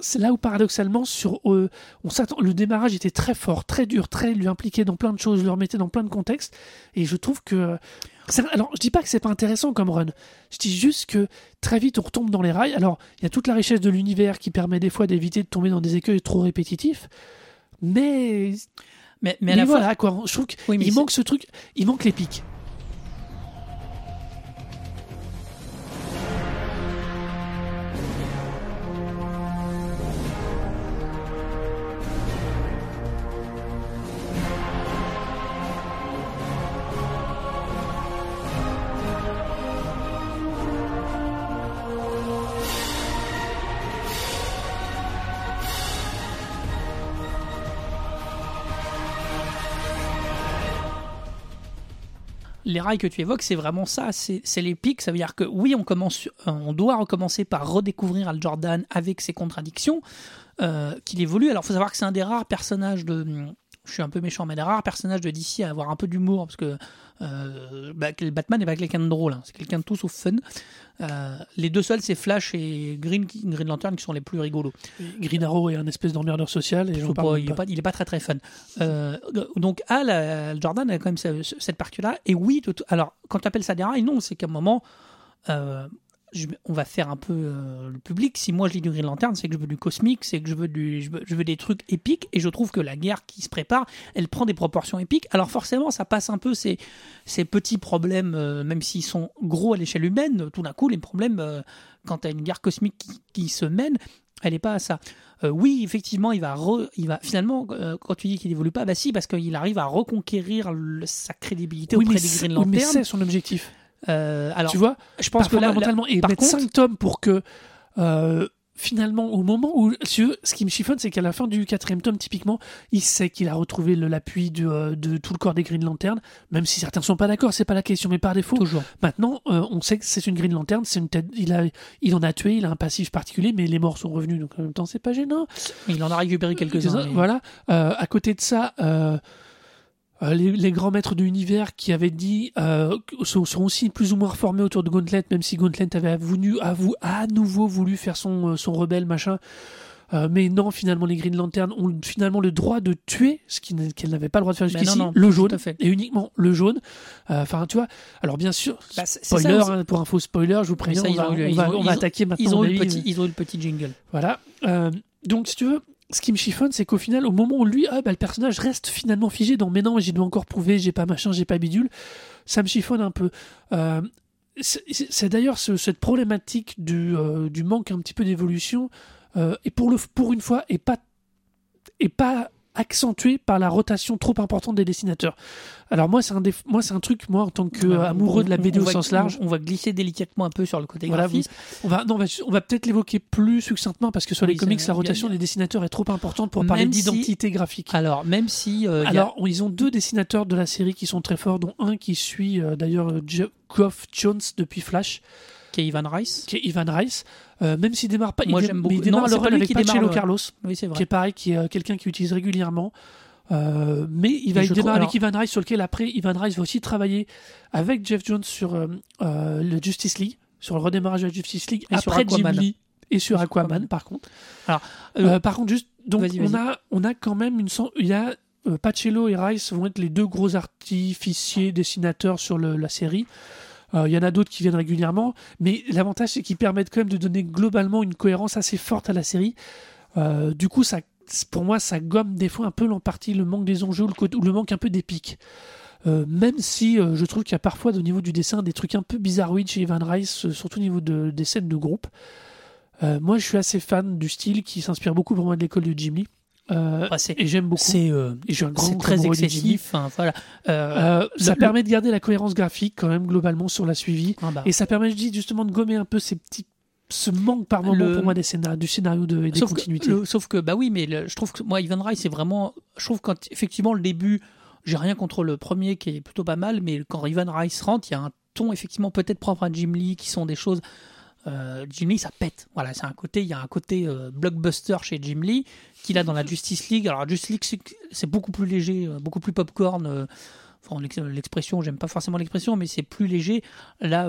c'est là où paradoxalement sur euh, on s'attend le démarrage était très fort, très dur, très lui impliquait dans plein de choses, le remettait dans plein de contextes et je trouve que c'est- alors je dis pas que c'est pas intéressant comme run. Je dis juste que très vite on retombe dans les rails. Alors il y a toute la richesse de l'univers qui permet des fois d'éviter de tomber dans des écueils trop répétitifs. Mais, Mais, mais mais, à la fois. voilà quoi, je trouve qu'il Oui, manque ce truc, il manque l'épique. Les rails que tu évoques, c'est vraiment ça, c'est les. Ça veut dire que oui, on, commence, euh, on doit recommencer par redécouvrir Al Jordan avec ses contradictions, euh, qu'il évolue. Alors, il faut savoir que c'est un des rares personnages de. Je suis un peu méchant, mais des rares personnages de DC à avoir un peu d'humour, parce que euh, bah, Batman n'est pas quelqu'un de drôle, hein, c'est quelqu'un de tout sauf fun. Euh, les deux seuls, c'est Flash et Green, Lantern qui sont les plus rigolos. Green Arrow est un espèce d'emmerdeur social et pas, il, est pas. très très fun. Euh, donc Al, Al Jordan a quand même ce- ce- cette partie-là. Et oui, tout- alors quand tu appelles ça des rails, non, c'est qu'à un moment, euh, je- on va faire un peu euh, le public. Si moi je lis du Green Lantern, c'est que je veux du cosmique, c'est que je veux, du, je, veux, je veux des trucs épiques. Et je trouve que la guerre qui se prépare, elle prend des proportions épiques. Alors forcément, ça passe un peu ces, ces petits problèmes, euh, même s'ils sont gros à l'échelle humaine, tout d'un coup, les problèmes, euh, quand tu as une guerre cosmique qui, qui se mène, elle n'est pas à ça. Euh, oui, effectivement, il va, re- il va finalement, euh, quand tu dis qu'il évolue pas, bah si, parce qu'il arrive à reconquérir le- sa crédibilité Oui, auprès mais des Green oui, mais Lantern. c'est son objectif. Euh, alors, tu vois, je pense que là, là- et par mettre contre, 5 tomes pour que euh, finalement, au moment où ce qui me chiffonne, c'est qu'à la fin du quatrième tome, typiquement, il sait qu'il a retrouvé l'appui de, euh, de tout le corps des Green Lantern, même si certains sont pas d'accord, c'est pas la question, mais par défaut, toujours. Maintenant, euh, on sait que c'est une Green Lantern, c'est une tête, il, a, il en a tué, il a un passif particulier, mais les morts sont revenus, donc en même temps, c'est pas gênant. Il en a récupéré quelques-uns. Voilà. Euh, à côté de ça, euh, euh, les, les grands maîtres de l'univers qui avaient dit euh, sont, sont aussi plus ou moins reformés autour de Gauntlet, même si Gauntlet avait voulu, à, nouveau voulu faire son, euh, son rebelle, machin. Euh, mais non, finalement, les Green Lantern ont finalement le droit de tuer ce qu'elles n'avaient pas le droit de faire Mais jusqu'ici, le jaune, fait. et uniquement le jaune. Euh, Enfin, tu vois. Alors, bien sûr, Bah, spoiler, ça, hein, pour un faux spoiler, je vous préviens, ça, on va, ont on va- ont- on va ont- attaquer maintenant. Ils ont, eu le petit, ils ont eu le petit jingle. Voilà. Euh, donc, si tu veux, ce qui me chiffonne, c'est qu'au final, au moment où lui, ah, bah, le personnage reste finalement figé dans mais non, j'ai dois encore prouver, j'ai pas machin, j'ai pas bidule, ça me chiffonne un peu. Euh, c'est d'ailleurs ce- cette problématique du, euh, du manque un petit peu d'évolution, euh, et pour, pour une fois, et pas, et pas accentué par la rotation trop importante des dessinateurs. Alors moi c'est un déf- moi c'est un truc moi en tant que On- amoureux de la on- BD on au va- sens large On, va glisser délicatement un peu sur le côté voilà, graphisme. on va, non, on va, peut-être l'évoquer plus succinctement parce que sur Oui, les comics, la rotation des dessinateurs est trop importante pour parler si- d'identité graphique. Alors, même si. euh, a- Alors, ils ont deux dessinateurs de la série qui sont très forts, dont un qui suit euh, d'ailleurs Geoff Jones depuis Flash. qui est Ivan Rice. qui est Ivan Rice. Euh, même s'il démarre pas, Moi, il, dé- beaucoup. il démarre Non, le run avec qui le- Carlos, Oui, c'est qui vrai. est pareil, qui est euh, quelqu'un qui utilise régulièrement. Euh, mais il va Et il je démarre trouve- avec Ivan Rice, sur lequel après Ivan Rice va aussi travailler avec Jeff Jones sur euh, le Justice League, sur le redémarrage de la Justice League, Et sur après Jim. Lee et sur Sur Aquaman, Aquaman. par contre. Alors, Euh, par contre, juste, donc on a, on a quand même une sens- il y a Pacello et Rice vont être les deux gros artificiers dessinateurs sur le- la série. Euh, Il y en a d'autres qui viennent régulièrement, mais l'avantage c'est qu'ils permettent quand même de donner globalement une cohérence assez forte à la série. Euh, du coup, ça, pour moi, ça gomme des fois un peu en partie le manque des enjeux ou le, manque un peu d'épique. Euh, même si je trouve qu'il y a parfois au niveau du dessin des trucs un peu bizarroïdes chez Evan Rice, surtout au niveau de- des scènes de groupe. Moi, je suis assez fan du style qui s'inspire beaucoup pour moi de l'école de Jim Lee. Euh, c'est et j'aime beaucoup. c'est euh, très excessif. voilà. Euh, Euh, ça le- permet de garder la cohérence graphique quand même globalement sur la suivi. ah bah, Et ça permet, je dis, justement de gommer un peu ces petits, ce manque par moment Le- pour moi des du scénario de, et des sauf, que, continuités. le- sauf que, bah oui, mais je trouve que moi, Ivan Rice, c'est vraiment. Je trouve quand effectivement le début, j'ai rien contre le premier qui est plutôt pas mal, mais quand Ivan Rice rentre, il y a un ton effectivement peut-être propre à Jim Lee qui sont des choses. Euh, Jim Lee, ça pète. Voilà, c'est un côté, il y a un côté euh, blockbuster chez Jim Lee qu'il a dans la Justice League. Alors, Justice League, c'est- beaucoup plus léger, euh, beaucoup plus popcorn. euh, enfin, l'ex- l'expression, j'aime pas forcément l'expression, mais c'est plus léger. Là,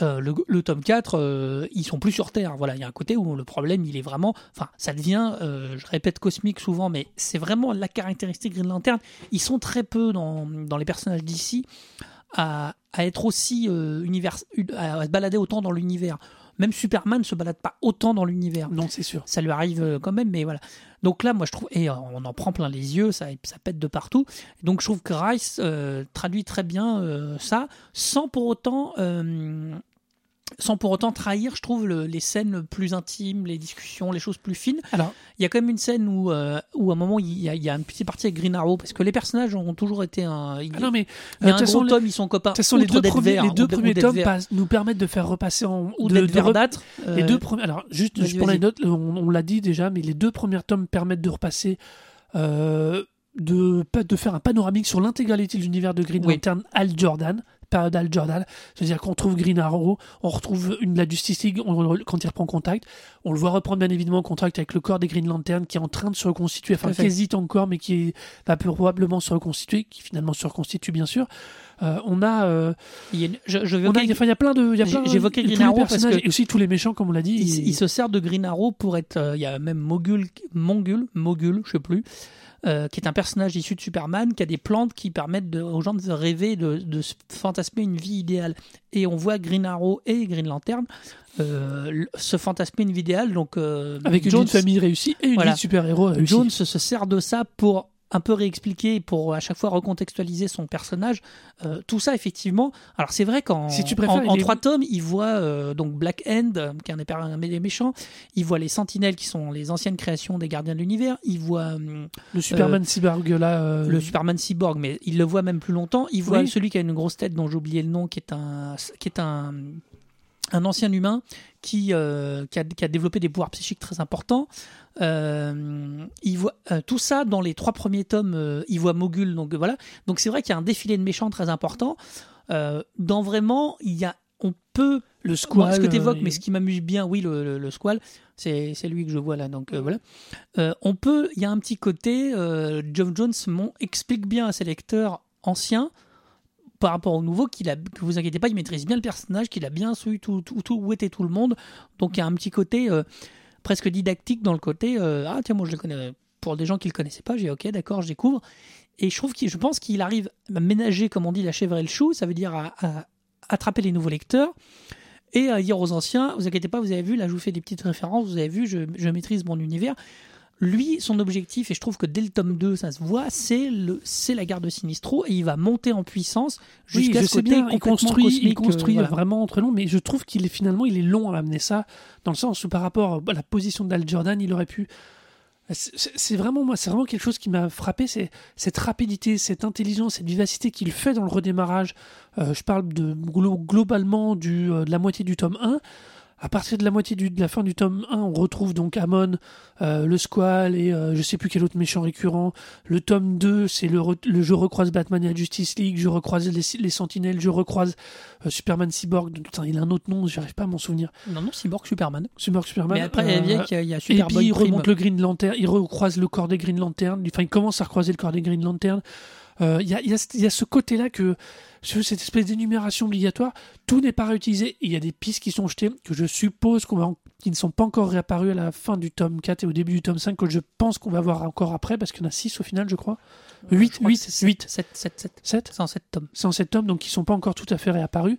le, tome 4, euh, ils sont plus sur Terre. Voilà, il y a un côté où le problème, il est vraiment. Enfin, ça devient, je répète cosmique souvent, mais c'est vraiment la caractéristique Green Lantern. Ils sont très peu dans, dans les personnages d'ici à, à être aussi univers, à se balader autant dans l'univers. Même Superman ne se balade pas autant dans l'univers. Non, c'est sûr. Ça lui arrive euh, quand même, mais voilà. Donc là, moi, je trouve, et euh, on en prend plein les yeux, ça, ça pète de partout. Donc je trouve que Rice euh, traduit très bien euh, ça, sans pour autant, euh, sans pour autant trahir, je trouve, le- les scènes plus intimes, les discussions, les choses plus fines. Alors, Il y a quand même une scène où, euh, où à un moment, il y, a, il y a une petite partie avec Green Arrow, parce que les personnages ont toujours été un. Il, ah non, mais il y euh, a un gros tome, ils sont copains. de toute façon, les deux premiers, les deux tomes nous permettent de faire repasser en. ou de- de. Les euh, deux premiers. Alors, juste je prends vas-y. les notes, on, on l'a dit déjà, mais les deux premiers tomes permettent de repasser. euh, de, pa- de faire un panoramique sur l'intégralité de l'univers de Green Oui. Lantern Al Jordan, période Al Jordan, c'est-à-dire qu'on trouve Green Arrow, on retrouve une la Justice League on- quand il reprend contact, on le voit reprendre bien évidemment contact avec le corps des Green Lantern qui est en train de se reconstituer, enfin qui hésite encore mais qui va probablement se reconstituer, qui finalement se reconstitue bien sûr. Euh, on a, euh, il y a je, je vais on a, enfin, il y a plein de, tous Green Arrow parce que- et aussi tous les méchants comme on l'a dit. il se sert de Green Arrow pour être. euh, Il y a même Mogul, Mongul, Mogul, je sais plus, euh, qui est un personnage issu de Superman, qui a des plantes qui permettent de- aux gens de rêver, de, de se fantasmer une vie idéale. Et on voit Green Arrow et Green Lantern euh, se fantasmer une vie idéale. Donc, euh, avec une Jones, vie de famille réussie et une Voilà. vie de super-héros réussie. Jones se sert de ça pour un peu réexpliquer, pour à chaque fois recontextualiser son personnage. Euh, tout ça, effectivement. Alors, c'est vrai qu'en Si en, en trois tomes, il voit euh, donc Black End, euh, qui est un des, méchants. Il voit les Sentinelles, qui sont les anciennes créations des Gardiens de l'Univers. Il voit hum, le Superman cyborg là. euh, le Superman Cyborg, mais il le voit même plus longtemps. Il voit Oui. celui qui a une grosse tête, dont j'ai oublié le nom, qui est un, qui est un, un ancien humain qui, euh, qui, a, qui a développé des pouvoirs psychiques très importants. Euh, il voit euh, tout ça dans les trois premiers tomes. euh, il voit Mogul, donc voilà. Donc c'est vrai qu'il y a un défilé de méchants très important. Euh, dans vraiment, il y a, on peut le Moi, Squall. ce que tu évoques, mais ce qui m'amuse bien, oui, le, le, le Squall, c'est lui que je vois là. Donc euh, voilà. On peut, il y a un petit côté, Geoff Jones mon, explique bien à ses lecteurs anciens par rapport au nouveau qu'il a, que vous inquiétez pas, il maîtrise bien le personnage, qu'il a bien su tout, tout, tout, où était tout le monde. Donc il y a un petit côté euh, presque didactique dans le côté, euh, ah tiens, moi je le connais. Pour des gens qui le connaissaient pas, j'ai ok, d'accord, je découvre. Et je trouve je pense qu'il arrive à ménager, comme on dit, la chèvre et le chou, ça veut dire à- à attraper les nouveaux lecteurs et à dire aux anciens, vous inquiétez pas, vous avez vu, là je vous fais des petites références, vous avez vu, je, je maîtrise mon univers. Lui, son objectif, et je trouve que dès le tome 2, ça se voit, c'est le, c'est la garde de Sinistro, et il va monter en puissance Oui, jusqu'à je ce côté bien, il construit, il construit euh, voilà. vraiment très long, mais je trouve qu'il est finalement il est long à amener ça, dans le sens où par rapport à la position d'Al Jordan, il aurait pu. C'est vraiment moi, c'est vraiment quelque chose qui m'a frappé, c'est cette rapidité, cette intelligence, cette vivacité qu'il fait dans le redémarrage. Euh, je parle de globalement du, euh, de la moitié du tome 1. À partir de la moitié du, de la fin du tome 1, on retrouve donc Amon, euh, le Squall et euh, je sais plus quel autre méchant récurrent. Le tome 2, c'est le, le je recroise Batman et la Justice League, je recroise les, les Sentinelles, je recroise euh, Superman Cyborg. Putain, il a un autre nom, j'arrive pas à m'en souvenir. Non, non, Cyborg Superman. Superman, Superman. Mais après, il y a- il y a, il y a et puis il Prime. remonte le Green Lantern, il recroise le corps des Green Lantern, enfin il commence à recroiser le corps des Green Lantern. Euh, Il y, a, il y a- il y a ce côté-là que, sur cette espèce d'énumération obligatoire, tout n'est pas réutilisé. Il y a des pistes qui sont jetées, que je suppose qu'on va qui ne sont pas encore réapparues à la fin du tome 4 et au début du tome 5, que je pense qu'on va voir encore après, parce qu'il y en a 6 au final, je crois. 8, 8, 8, 7, 7, 7. 7 C'est en 7 tomes. 107 tomes, donc qui sont pas encore tout à fait réapparus.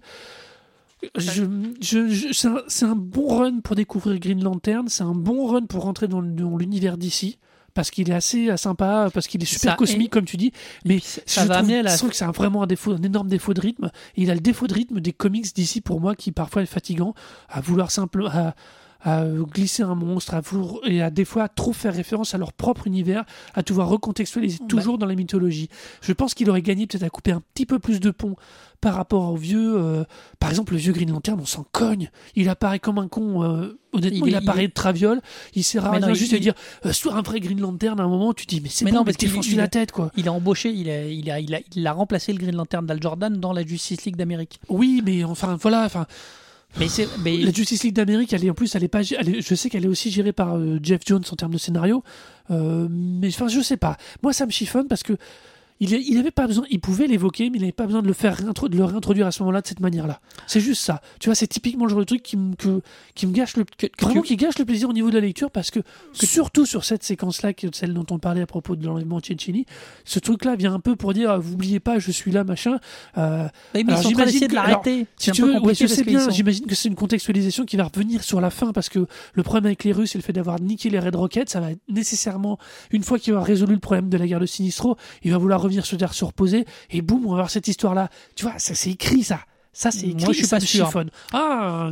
Je, je- je- c'est, un, c'est un bon run pour découvrir Green Lantern, c'est un bon run pour rentrer dans l'univers d'ici. Parce qu'il est assez euh, sympa, parce qu'il est super Ça, cosmique, comme tu dis. Mais ça je va trouve, la- que c'est vraiment un défaut, un énorme défaut de rythme. Et il a le défaut de rythme des comics d'ici pour moi, qui parfois est fatigant, à vouloir simplement, à, à glisser un monstre, à vouloir, et à des fois à trop faire référence à leur propre univers, à devoir recontextualiser Bah. toujours dans la mythologie. Je pense qu'il aurait gagné peut-être à couper un petit peu plus de pont par rapport au vieux. euh, par exemple, le vieux Green Lantern, on s'en cogne. Il apparaît comme un con. euh, honnêtement, Il apparaît il de traviole. Il sert à rien non, juste il- de dire euh, sois un vrai Green Lantern. À un moment, tu dis mais c'est bon, non, mais parce qu'il- défonce-lui il- la tête quoi. Il a embauché, il a, il a, il a, il a remplacé le Green Lantern d'Al Jordan dans la Justice League d'Amérique. Oui, mais enfin voilà. Enfin, Mais la Justice League d'Amérique, elle est en plus, elle est pas. je sais qu'elle est aussi gérée par euh, Jeff Jones en termes de scénario. Euh, mais enfin, je sais pas. Moi, ça me chiffonne parce que il, est- il avait pas besoin. Il pouvait l'évoquer, mais il n'avait pas besoin de le faire de le réintroduire à ce moment-là de cette manière-là. C'est juste ça. Tu vois, c'est typiquement le genre de truc qui me que- qui me gâche le que vraiment tu- qui gâche le plaisir au niveau de la lecture parce que, surtout sur cette séquence-là, qui est celle dont on parlait à propos de l'enlèvement de Cecchini, ce truc-là vient un peu pour dire, vous oubliez pas, je suis là, machin. Euh, Oui, mais Alors, ils sont en train d'essayer de j'imagine que- l'arrêter. si tu veux, ouais, je sais bien, sont- j'imagine que c'est une contextualisation qui va revenir sur la fin parce que le problème avec les Russes et le fait d'avoir niqué les Red Rockets, ça va être nécessairement, une fois qu'il aura résolu le problème de la guerre de Sinistro, il va vouloir revenir sur Terre se reposer et boum, on va avoir cette histoire-là. Tu vois, ça c'est écrit ça. Ça c'est Moi, écrit, je suis pas sûr. chiffonne. Ah,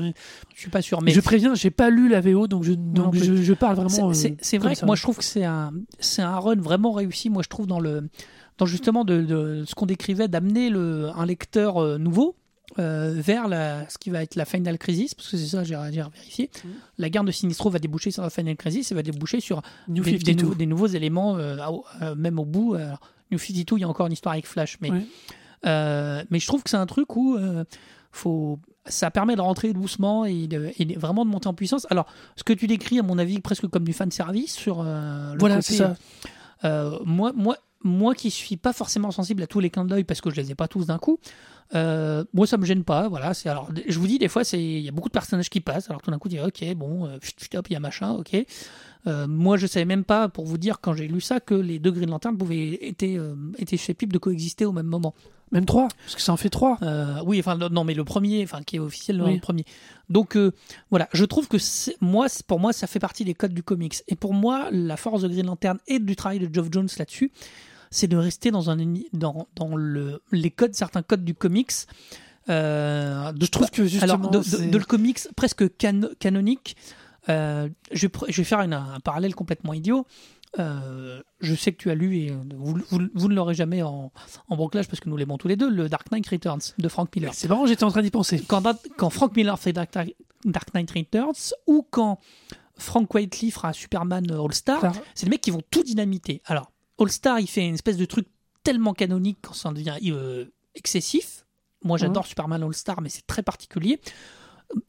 Je suis pas sûr, mais je préviens, j'ai pas lu la VO donc je, donc je, je parle vraiment. C'est euh, vrai que ça. moi je trouve que c'est un, c'est un run vraiment réussi. Moi je trouve dans le, dans justement de, de ce qu'on décrivait d'amener le, un lecteur euh, nouveau euh, vers la, ce qui va être la Final Crisis, parce que c'est ça j'ai j'ai vérifié. Mhm. La guerre de Sinistro va déboucher sur la Final Crisis et va déboucher sur New des, des 52. nouveaux, des nouveaux éléments, euh, euh, même au bout. alors, New 52, il y a encore une histoire avec Flash, mais, Ouais. euh, mais je trouve que c'est un truc où euh, faut, ça permet de rentrer doucement et, de- et de- vraiment de monter en puissance. Alors, ce que tu décris, à mon avis, presque comme du fan service sur euh, le Voilà, côté, c'est ça. euh, moi, moi, moi qui suis pas forcément sensible à tous les clins d'œil parce que je les ai pas tous d'un coup, euh, moi ça me gêne pas. Voilà, c'est alors je vous dis des fois c'est il y a beaucoup de personnages qui passent. Alors tout d'un coup tu dis ok bon, euh, hop il y a machin, ok. Euh, moi je savais même pas pour vous dire quand j'ai lu ça que les deux Green Lantern pouvaient étaient euh, étaient susceptibles de coexister au même moment. Même trois, parce que ça en fait trois. Euh, oui, enfin non, mais le premier, enfin qui est officiel, Oui. le premier. Donc euh, voilà, je trouve que moi, pour moi, ça fait partie des codes du comics. Et pour moi, la force de Green Lantern et du travail de Geoff Jones là-dessus, c'est de rester dans un uni- dans, dans le, les codes, certains codes du comics. Euh, de Je trouve que justement, alors, de, de- c'est- de le comics presque can- canonique. Euh, je, vais pr- je vais faire une- un parallèle complètement idiot. Euh, je sais que tu as lu et euh, vous, vous- vous ne l'aurez jamais en, en broclage parce que nous l'aimons tous les deux, le Dark Knight Returns de Frank Miller. C'est marrant, j'étais en train d'y penser. Quand, quand Frank Miller fait Dark, Dark Knight Returns ou quand Frank Whiteley fera Superman All Star, Claire. c'est les mecs qui vont tout dynamiter. Alors, All Star, il fait une espèce de truc tellement canonique quand ça en devient euh, excessif. Moi, j'adore Superman All Star, mais c'est très particulier.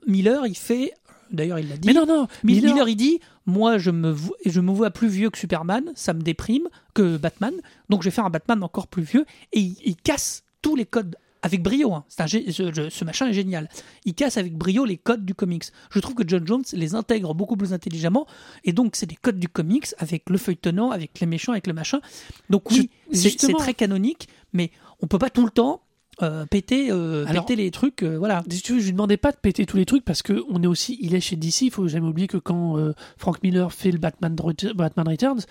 Miller, il fait. D'ailleurs, il l'a dit. Mais non, non, Miller, Miller- il dit Moi, je me, vo- je me vois plus vieux que Superman, ça me déprime, que Batman, donc je vais faire un Batman encore plus vieux. Et il, il casse tous les codes avec brio. hein. C'est un gé- ce, machin est génial. Il casse avec brio les codes du comics. Je trouve que John Jones les intègre beaucoup plus intelligemment. Et donc, c'est des codes du comics avec le feuilletonnant, avec les méchants, avec le machin. Donc, oui, c'est très canonique, mais on peut pas tout le temps euh, péter, euh, Alors- péter les trucs. euh, voilà. Si tu veux, je lui demandais pas de péter tous les trucs parce que on est aussi, il est chez DC. Il faut jamais oublier que quand Frank Miller fait le Batman, Batman Returns,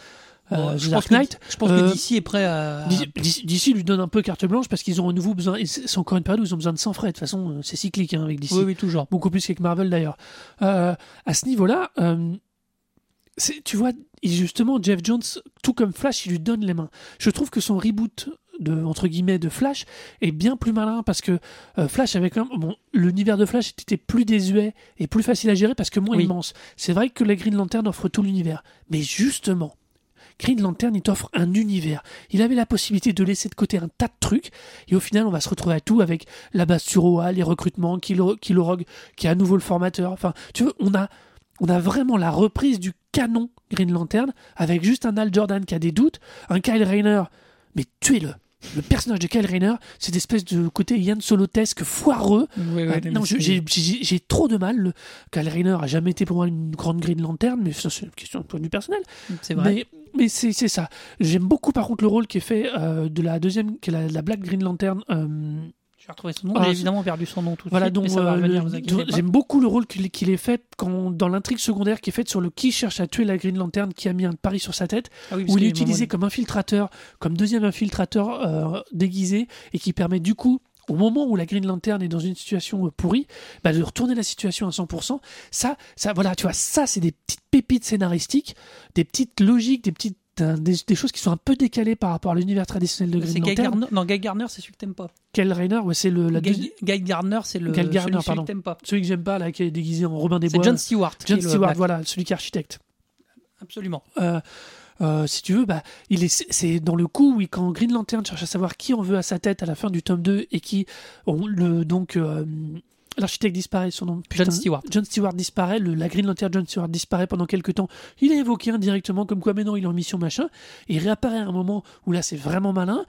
euh, je, Dark pense Knight, que, je pense euh, que DC est prêt à. DC lui donne un peu carte blanche parce qu'ils ont à nouveau besoin. C'est encore une période où ils ont besoin de sang frais. De toute façon, c'est cyclique hein, avec DC. Oui, oui, toujours. Beaucoup plus qu'avec Marvel d'ailleurs. Euh, à ce niveau-là, tu vois, justement, Jeff Jones, tout comme Flash, il lui donne les mains. Je trouve que son reboot de entre guillemets de Flash est bien plus malin parce que euh, Flash avait quand même bon l'univers de Flash était plus désuet et plus facile à gérer parce que moins Oui. immense. C'est vrai que la Green Lantern offre tout l'univers, mais justement Green Lantern, il t'offre un univers. Il avait la possibilité de laisser de côté un tas de trucs, et au final, on va se retrouver à tout avec la base sur OA, les recrutements, Kilo, Kilo Rogue, qui est à nouveau le formateur. Enfin, tu veux, on a, on a vraiment la reprise du canon Green Lantern, avec juste un Al Jordan qui a des doutes, un Kyle Rayner, mais tuez-le. Le personnage de Kyle Rayner, c'est d'espèce de côté Yann Solotesque foireux, ah, non, j'ai trop de mal. Le Kyle Rayner a jamais été pour moi une grande Green Lantern, mais ça c'est une question de point de vue personnel. C'est vrai. Mais, mais c'est ça. J'aime beaucoup par contre le rôle qui est fait euh, de la deuxième, qui est la, la Black Green Lantern. euh, vais retrouver son nom. Ah, J'ai évidemment perdu son nom tout de voilà, suite. donc mais ça va euh, revenir, le- vous inquiétez pas. j'aime beaucoup le rôle qu'il est fait quand, dans l'intrigue secondaire qui est faite sur le qui cherche à tuer la Green Lantern qui a mis un pari sur sa tête, Ah oui, où il est utilisé comme infiltrateur, comme deuxième infiltrateur euh, déguisé et qui permet du coup au moment où la Green Lantern est dans une situation euh, pourrie, bah, de retourner la situation à 100%. Ça, ça, voilà, tu vois, ça, c'est des petites pépites scénaristiques, des petites logiques, des petites, des, des choses qui sont un peu décalées par rapport à l'univers traditionnel de C'est Green Guy Lantern. Gardner. Non, Guy Gardner, c'est celui que t'aimes pas. Quel Rainer, ouais, c'est le, la Guy, Guy Gardner, c'est le Guy Gardner, celui, celui pardon. que t'aimes pas. celui que j'aime pas, là, qui est déguisé en Robin des C'est Bois. John Stewart. John Stewart, voilà, celui qui est architecte. Absolument. Euh, euh, si tu veux, bah, il est, c'est dans le coup où il- quand Green Lantern cherche à savoir qui on veut à sa tête à la fin du tome 2 et qui, on, le, donc, euh, l'architecte disparaît, son nom. John Stewart. John Stewart disparaît, le, la Green Lantern John Stewart disparaît pendant quelques temps. Il est évoqué indirectement comme quoi, mais non, il est en mission machin. Et il réapparaît à un moment où là, c'est vraiment malin.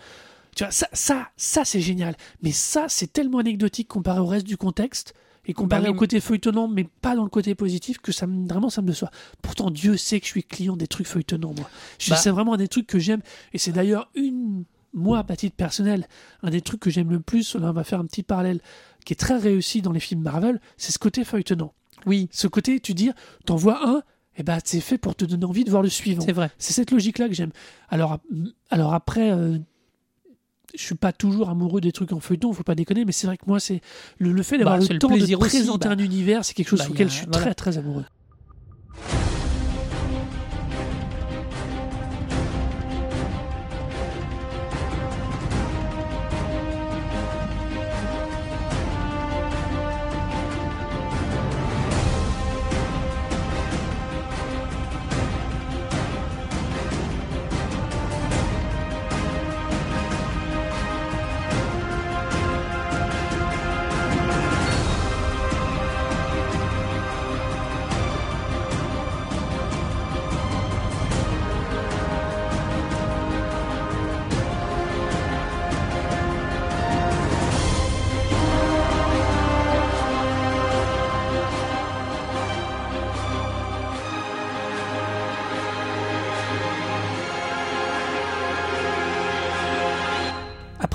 Tu vois, ça, ça, ça c'est génial. Mais ça, c'est tellement anecdotique comparé au reste du contexte et comparé Bah oui, au côté feuilletonnant, mais pas dans le côté positif, que ça me, vraiment ça me déçoit. Pourtant, Dieu sait que je suis client des trucs feuilletonnants, moi. Je- Bah. C'est vraiment un des trucs que j'aime. Et c'est d'ailleurs une, moi, à titre personnel, un des trucs que j'aime le plus. Là, on va faire un petit parallèle qui est très réussi dans les films Marvel, c'est ce côté feuilletonnant. Oui, Ce côté, tu dis, t'en vois un, et ben c'est fait pour te donner envie de voir le suivant. c'est vrai. C'est cette logique-là que j'aime. Alors, alors après, euh, je suis pas toujours amoureux des trucs en feuilleton, faut pas déconner, mais c'est vrai que moi, c'est le, le fait d'avoir Bah, le le temps de aussi, présenter bah. un univers, c'est quelque chose Bah, a- lequel je suis voilà. très très amoureux.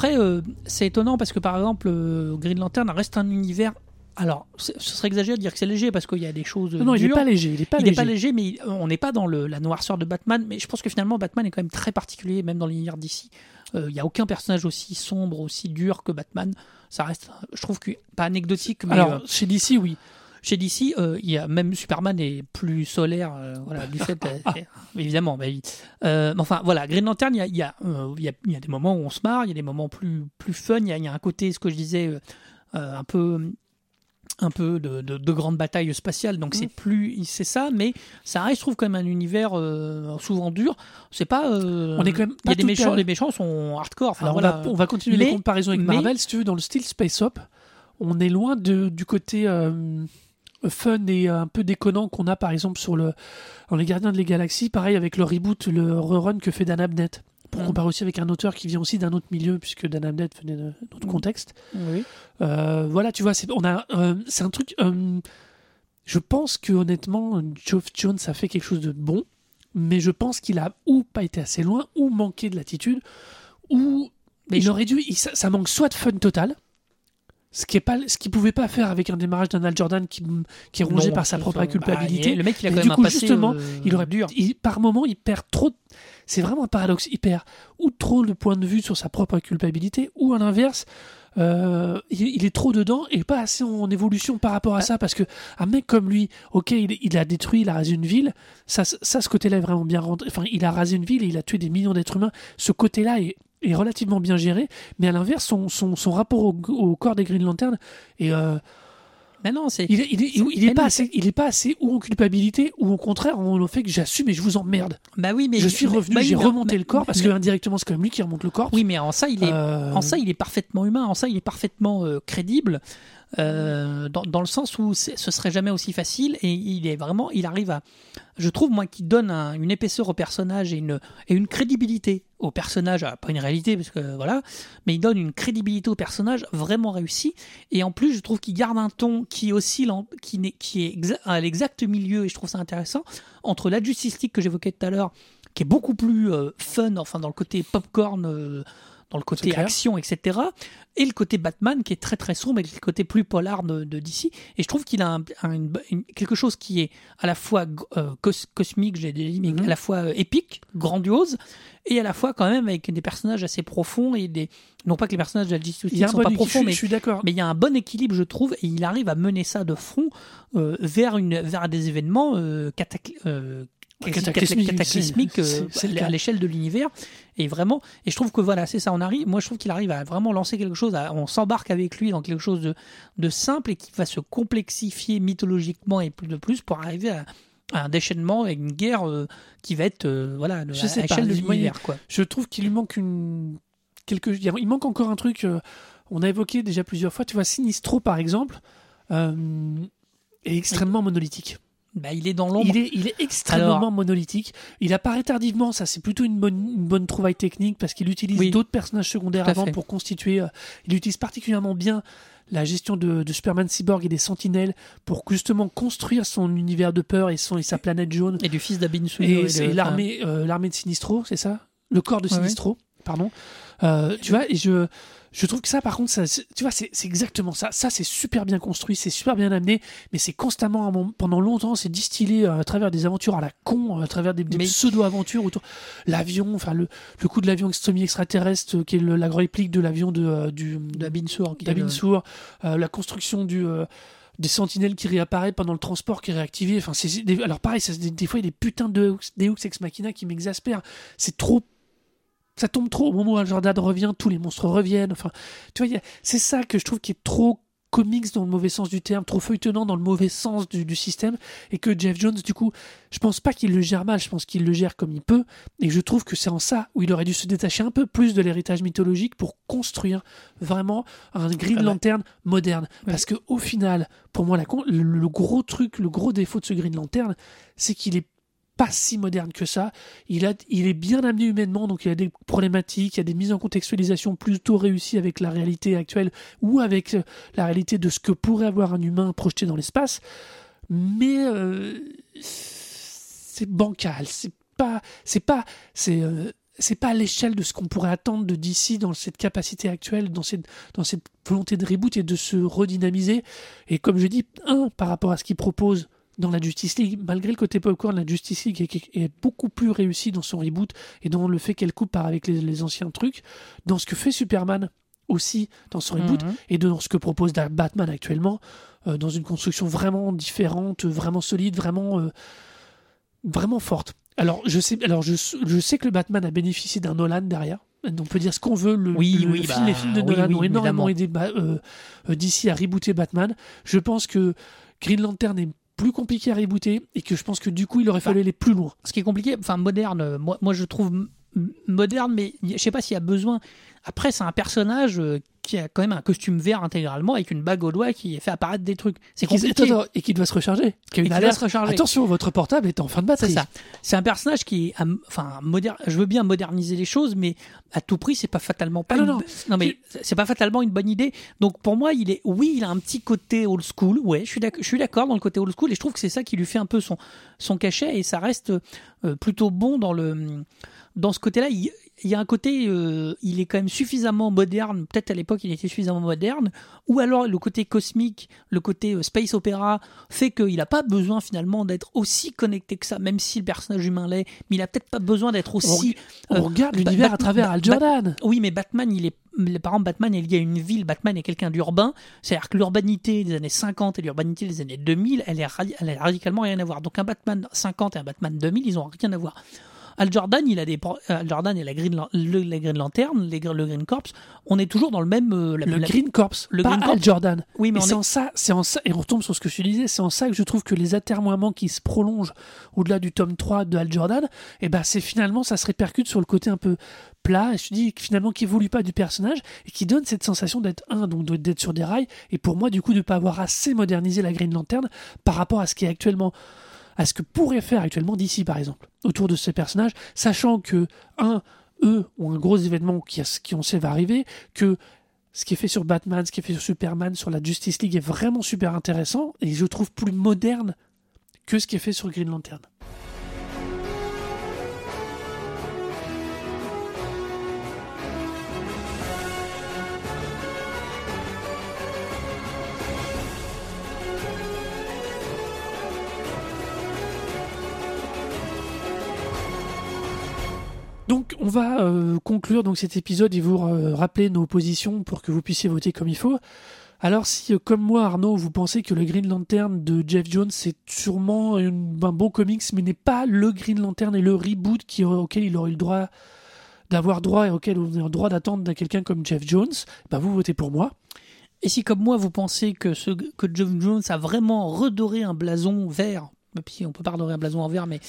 Après, euh, c'est étonnant parce que par exemple, euh, Green Lantern reste un univers. Alors, ce serait exagéré de dire que c'est léger parce qu'il y a des choses. Non, non, il est dures. pas léger, il pas n'est pas léger, mais il- on n'est pas dans le- la noirceur de Batman. Mais je pense que finalement, Batman est quand même très particulier, même dans l'univers d'ici. Il n'y a aucun personnage aussi sombre, aussi dur que Batman. Ça reste, je trouve, que, pas anecdotique, mais Alors, euh, chez DC, oui. Chez DC, euh, il y a même Superman est plus solaire, euh, voilà, du fait, euh, évidemment. Mais, euh, mais enfin, voilà, Green Lantern, il y a, il y, a, il y, a, il y a des moments où on se marre, il y a des moments plus plus fun, il y a, il y a un côté, ce que je disais, un peu un peu de, de, de grande bataille spatiale donc Mm. c'est plus c'est ça mais ça reste je trouve quand même un univers euh, souvent dur c'est pas euh, On est quand même il y a des méchants à- les méchants sont hardcore enfin, Alors, voilà. on, va, on va continuer Mais- les comparaisons avec mais- Marvel. Si tu veux, dans le style Space Op, on est loin de, du côté euh, fun et un peu déconnant qu'on a par exemple sur le, dans Les Gardiens de les Galaxies. Pareil avec le reboot, le rerun que fait Dan Abnett. Pour Mm. comparer aussi avec un auteur qui vient aussi d'un autre milieu, puisque Dan Abnett venait d'un autre Mm. contexte. oui. Euh, voilà, tu vois, c'est on a, euh, c'est un truc. euh, je pense que honnêtement, Geoff Jones a fait quelque chose de bon, mais je pense qu'il a ou pas été assez loin, ou manqué de l'attitude, ou Mais il je- aurait dû. il- ça, ça manque soit de fun total. Ce qui est pas, ce qu'il pouvait pas faire avec un démarrage d'un Al Jordan qui, qui est rongé Non, par sa propre ça. culpabilité. Bah, le mec il a quand du même un passé justement, euh, il aurait dur il- par moment, il perd trop. de- C'est vraiment un paradoxe. Il perd ou trop le point de vue sur sa propre culpabilité, ou à l'inverse, euh, il, il est trop dedans et pas assez en évolution par rapport à ça. Parce que un mec comme lui, ok, il, il a détruit, il a rasé une ville. Ça, ça ce côté-là est vraiment bien rentré. Enfin, il a rasé une ville et il a tué des millions d'êtres humains. Ce côté-là est, est relativement bien géré, mais à l'inverse, son, son, son rapport au, au corps des Green Lantern est. euh, Mais non, c'est. il il il est pas non, assez, il est pas assez ou en culpabilité ou au contraire en le fait que j'assume et je vous emmerde. Bah oui, mais je suis revenu, bah j'ai remonté le corps parce que indirectement c'est quand même lui qui remonte le corps. Oui, mais en ça, il est, Euh, en ça, il est parfaitement humain. En ça, il est parfaitement euh, crédible. Euh, dans, le sens où ce serait jamais aussi facile et il est vraiment il arrive à je trouve moi qu'il donne un- une épaisseur au personnage et une et une crédibilité au personnage. Ah, pas une réalité parce que voilà. Mais il donne une crédibilité au personnage vraiment réussi et en plus je trouve qu'il garde un ton qui oscille en- qui, n'est- qui est à l'exact milieu et je trouve ça intéressant entre la Justice League que j'évoquais tout à l'heure qui est beaucoup plus euh, fun enfin dans le côté popcorn euh, dans le côté action, etc. Et le côté Batman qui est très très sombre et le côté plus polar de, de DC. Et je trouve qu'il a un- un- une- une- quelque chose qui est à la fois euh, cos- cosmique, j'ai dit, mais Mhm. à la fois euh, épique, grandiose, et à la fois quand même avec des personnages assez profonds et des. Non pas que les personnages de la Justice League un sont bon pas profonds, mais je suis d'accord. mais il y a un bon équilibre, je trouve, et il arrive à mener ça de front euh, vers, une, vers des événements euh, euh, cataclysmique, cataclysmiques c'est- euh, le à l'échelle de l'univers. Et vraiment, et je trouve que voilà, c'est ça, on arrive, moi je trouve qu'il arrive à vraiment lancer quelque chose, à- on s'embarque avec lui dans quelque chose de, de simple et qui va se complexifier mythologiquement et plus de plus pour arriver à, à un déchaînement avec une guerre euh, qui va être euh, voilà, à, l'échelle de l'univers. quoi. Je trouve qu'il lui manque une quelque il manque encore un truc euh, on a évoqué déjà plusieurs fois, tu vois Sinistro par exemple euh, est extrêmement monolithique. Bah, il est dans l'ombre. Il est, il est extrêmement Alors- monolithique. Il apparaît tardivement, ça c'est plutôt une bonne, une bonne trouvaille technique parce qu'il utilise Oui. d'autres personnages secondaires avant fait. pour constituer. euh, il utilise particulièrement bien la gestion de, de Superman Cyborg et des Sentinelles pour justement construire son univers de peur et, son, et sa planète jaune. Et du fils d'Abin. Et l'armée euh, l'armée de Sinistro, c'est ça? Le corps de Ouais, Sinistro, pardon. Euh, tu vois, et je, je trouve que ça, par contre, ça, c'est- tu vois, c'est exactement ça. Ça, c'est super bien construit, c'est super bien amené, mais c'est constamment, pendant longtemps, c'est distillé euh, à travers des aventures à la con, à travers des, des Mais- pseudo-aventures autour. L'avion, enfin, le, le coup de l'avion semi-extraterrestre, euh, qui est le- la réplique de l'avion de, euh, du, le- euh, la construction du, euh, des sentinelles qui réapparaissent pendant le transport qui est réactivé. Enfin, c'est, des- alors pareil, ça, des, des fois, il y a des putains de Deus Ex Machina qui m'exaspèrent. C'est trop. Ça tombe trop. Au moment où Jordan revient, tous les monstres reviennent. Enfin, tu vois, c'est ça que je trouve qui est trop comics dans le mauvais sens du terme, trop feuilletonnant dans le mauvais sens du, du système, et que Jeff Jones, du coup, je pense pas qu'il le gère mal, je pense qu'il le gère comme il peut, et je trouve que c'est en ça où il aurait dû se détacher un peu plus de l'héritage mythologique pour construire vraiment un Green Ah bah. Lantern moderne. Parce que au final, pour moi, la le, le gros truc, le gros défaut de ce Green Lantern, c'est qu'il est pas si moderne que ça. Il, est bien amené humainement, donc il y a des problématiques, il y a des mises en contextualisation plutôt réussies avec la réalité actuelle ou avec euh, la réalité de ce que pourrait avoir un humain projeté dans l'espace. Mais euh, c'est bancal, c'est pas, c'est pas, c'est, euh, c'est pas à l'échelle de ce qu'on pourrait attendre de DC dans cette capacité actuelle, dans cette, dans cette volonté de reboot et de se redynamiser. Et comme je dis, un, par rapport à ce qu'il propose dans la Justice League, malgré le côté popcorn, la Justice League est, est beaucoup plus réussie dans son reboot et dans le fait qu'elle coupe par avec les, les anciens trucs, dans ce que fait Superman aussi dans son reboot Mhm. et dans ce que propose Batman actuellement, euh, dans une construction vraiment différente, vraiment solide, vraiment, euh, vraiment forte. Alors je sais, alors je, je sais que le Batman a bénéficié d'un Nolan derrière. On peut dire ce qu'on veut. Le, Oui, le- oui, le film- bah, les films de Nolan oui, ont énormément évidemment. aidé Ba- euh, DC à rebooter Batman. Je pense que Green Lantern est plus compliqué à rebooter et que je pense que du coup il aurait fallu aller plus loin. ce qui est compliqué, enfin moderne, euh, moi, moi je trouve moderne, mais je sais pas s'il y a besoin. Après, c'est un personnage euh, qui a quand même un costume vert intégralement avec une bague au doigt qui fait apparaître des trucs. C'est compliqué. attends, et qui doit se recharger. Qui a une Et doit se recharger. Attention, votre portable est en fin de batterie. C'est ça. C'est un personnage qui enfin, moderne. Je veux bien moderniser les choses, mais à tout prix, c'est pas fatalement pas. Ah non, une- non. non, mais c'est pas fatalement une bonne idée. Donc pour moi, il est, oui, il a un petit côté old school. Ouais, je suis d'accord. Je suis d'accord dans le côté old school, et je trouve que c'est ça qui lui fait un peu son son cachet, et ça reste euh, plutôt bon dans le dans ce côté-là. Il, il y a un côté, euh, il est quand même suffisamment moderne. Peut-être à l'époque, il était suffisamment moderne, ou alors le côté cosmique, le côté euh, space opéra fait qu'il n'a pas besoin finalement d'être aussi connecté que ça, même si le personnage humain l'est, mais il a peut-être pas besoin d'être aussi. On euh, regarde l'univers à travers Al Jordan. oui, mais Batman, il est. Les parents Batman est lié à une ville. Batman est quelqu'un d'urbain. C'est-à-dire que l'urbanité des années 50 et l'urbanité des années 2000, elle, est radi- elle a radicalement rien à voir. Donc un Batman 50 et un Batman 2000, ils ont rien à voir. Al Jordan, il a des Al Jordan et la Green, Lan- le, la Green Lantern, les, le Green Corps, on est toujours dans le même. euh, la- Le la- Green Corps, le pas Green Al Corps. Jordan. Oui, mais c'est est- en ça, c'est en ça, et on retombe sur ce que je disais, c'est en ça que je trouve que les atermoiements qui se prolongent au-delà du tome 3 de Al Jordan, et ben c'est finalement, ça se répercute sur le côté un peu plat, et je te dis finalement qui évolue pas du personnage, et qui donne cette sensation d'être un, donc d'être sur des rails, et pour moi du coup de pas avoir assez modernisé la Green Lantern par rapport à ce qui est actuellement à ce que pourrait faire actuellement d'ici par exemple autour de ces personnages, sachant que un eux ont un gros événement qui, qui on sait va arriver, que ce qui est fait sur Batman, ce qui est fait sur Superman, sur la Justice League est vraiment super intéressant et je trouve plus moderne que ce qui est fait sur Green Lantern. Donc on va euh, conclure donc cet épisode et vous euh, rappeler nos positions pour que vous puissiez voter comme il faut. Alors si euh, comme moi Arnaud vous pensez que le Green Lantern de Jeff Jones c'est sûrement un bon comics mais n'est pas le Green Lantern et le reboot auquel il aurait eu le droit d'avoir droit et auquel on a le droit d'attendre de quelqu'un comme Jeff Jones, bah vous votez pour moi. Et si comme moi vous pensez que, ce, que Jeff Jones a vraiment redoré un blason vert, même si on peut pas redorer un blason en vert, mais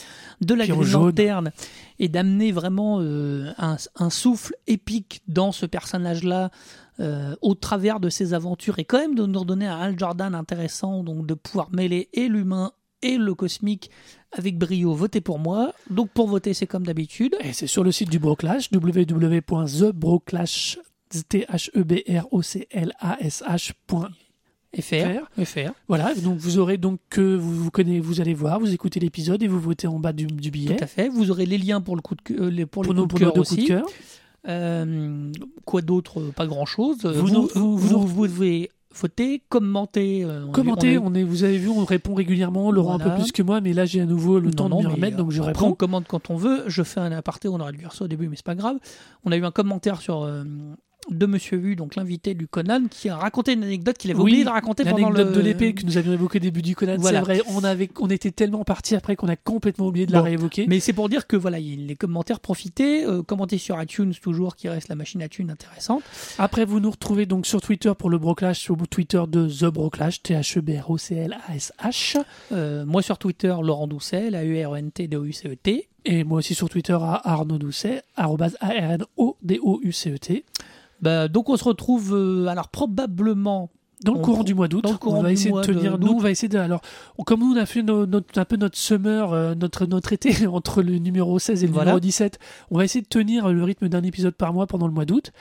de la Puis en Green jaune. Lantern, et d'amener vraiment euh, un, un souffle épique dans ce personnage-là, euh, au travers de ses aventures, et quand même de nous redonner un Al Jordan intéressant, donc de pouvoir mêler et l'humain et le cosmique avec brio, votez pour moi. Donc pour voter, c'est comme d'habitude. Et c'est sur le site du Broclash, www.thebroclash, T-H-E-B-R-O-C-L-A-S-H.fr. FR. FR. Voilà, donc vous aurez donc que vous, vous connaissez, vous allez voir, vous écoutez l'épisode et vous votez en bas du, du billet Tout à fait. Vous aurez les liens pour le coup de, cœur- euh, les- pour les pour, nos, coups pour de nos aussi. coups de cœur. Euh, quoi d'autre Euh, Pas grand chose. Vous Vous, vous, vous nous- vous devez voter, commenter. euh, on est, vous avez vu, on répond régulièrement, Laurent un Voilà. peu plus que moi, mais là j'ai à nouveau le Non, temps non, de mais, remettre, donc je Après, on réponds. commente quand on veut. Je fais un aparté, on aurait dû faire ça au début, mais c'est pas grave. On a eu un commentaire sur euh, de Monsieur Vu, donc l'invité du Conan, qui a raconté une anecdote qu'il avait Oui, oublié de raconter pendant L'anecdote le. de l'épée que nous avions évoquée au début du Conan, Voilà. c'est vrai, on, avait, on était tellement parti après qu'on a complètement oublié de la réévoquer. Mais c'est pour dire que voilà, il- les commentaires, profitez, euh, commentez sur iTunes toujours, qui reste la machine à thunes intéressante. Après, vous nous retrouvez donc sur Twitter pour le Broclash, sur Twitter de The Broclash, T-H-E-B-R-O-C-L-A-S-H. Euh, moi sur Twitter, Laurent Doucet, r e n t d o u c e t Et moi aussi sur Twitter à Arnaud Doucet, arrobase A-R-N-O-D-O-U-C-E-T. Bah, donc on se retrouve euh, alors probablement Dans le On courant du mois d'août, on va essayer de tenir. nous, on va essayer de. Alors, comme nous, on a fait notre, un peu notre summer, euh, notre, notre été entre le numéro 16 et le Voilà. numéro 17, on va essayer de tenir le rythme d'un épisode par mois pendant le mois d'août.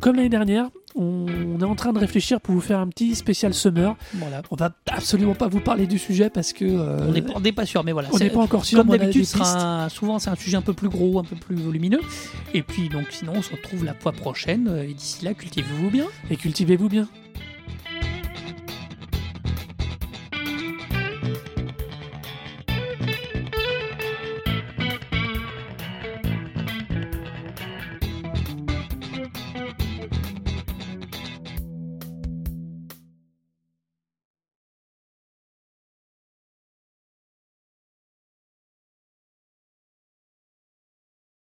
Comme l'année dernière, on, on est en train de réfléchir pour vous faire un petit spécial summer. voilà. On va absolument pas vous parler du sujet parce que. euh, On n'est pas, sûr, mais voilà. on n'est pas encore sûr. Comme d'habitude, souvent c'est un sujet un peu plus gros, un peu plus volumineux. Et puis donc sinon, on se retrouve la fois prochaine. Et d'ici là, cultivez-vous bien. Et cultivez-vous bien.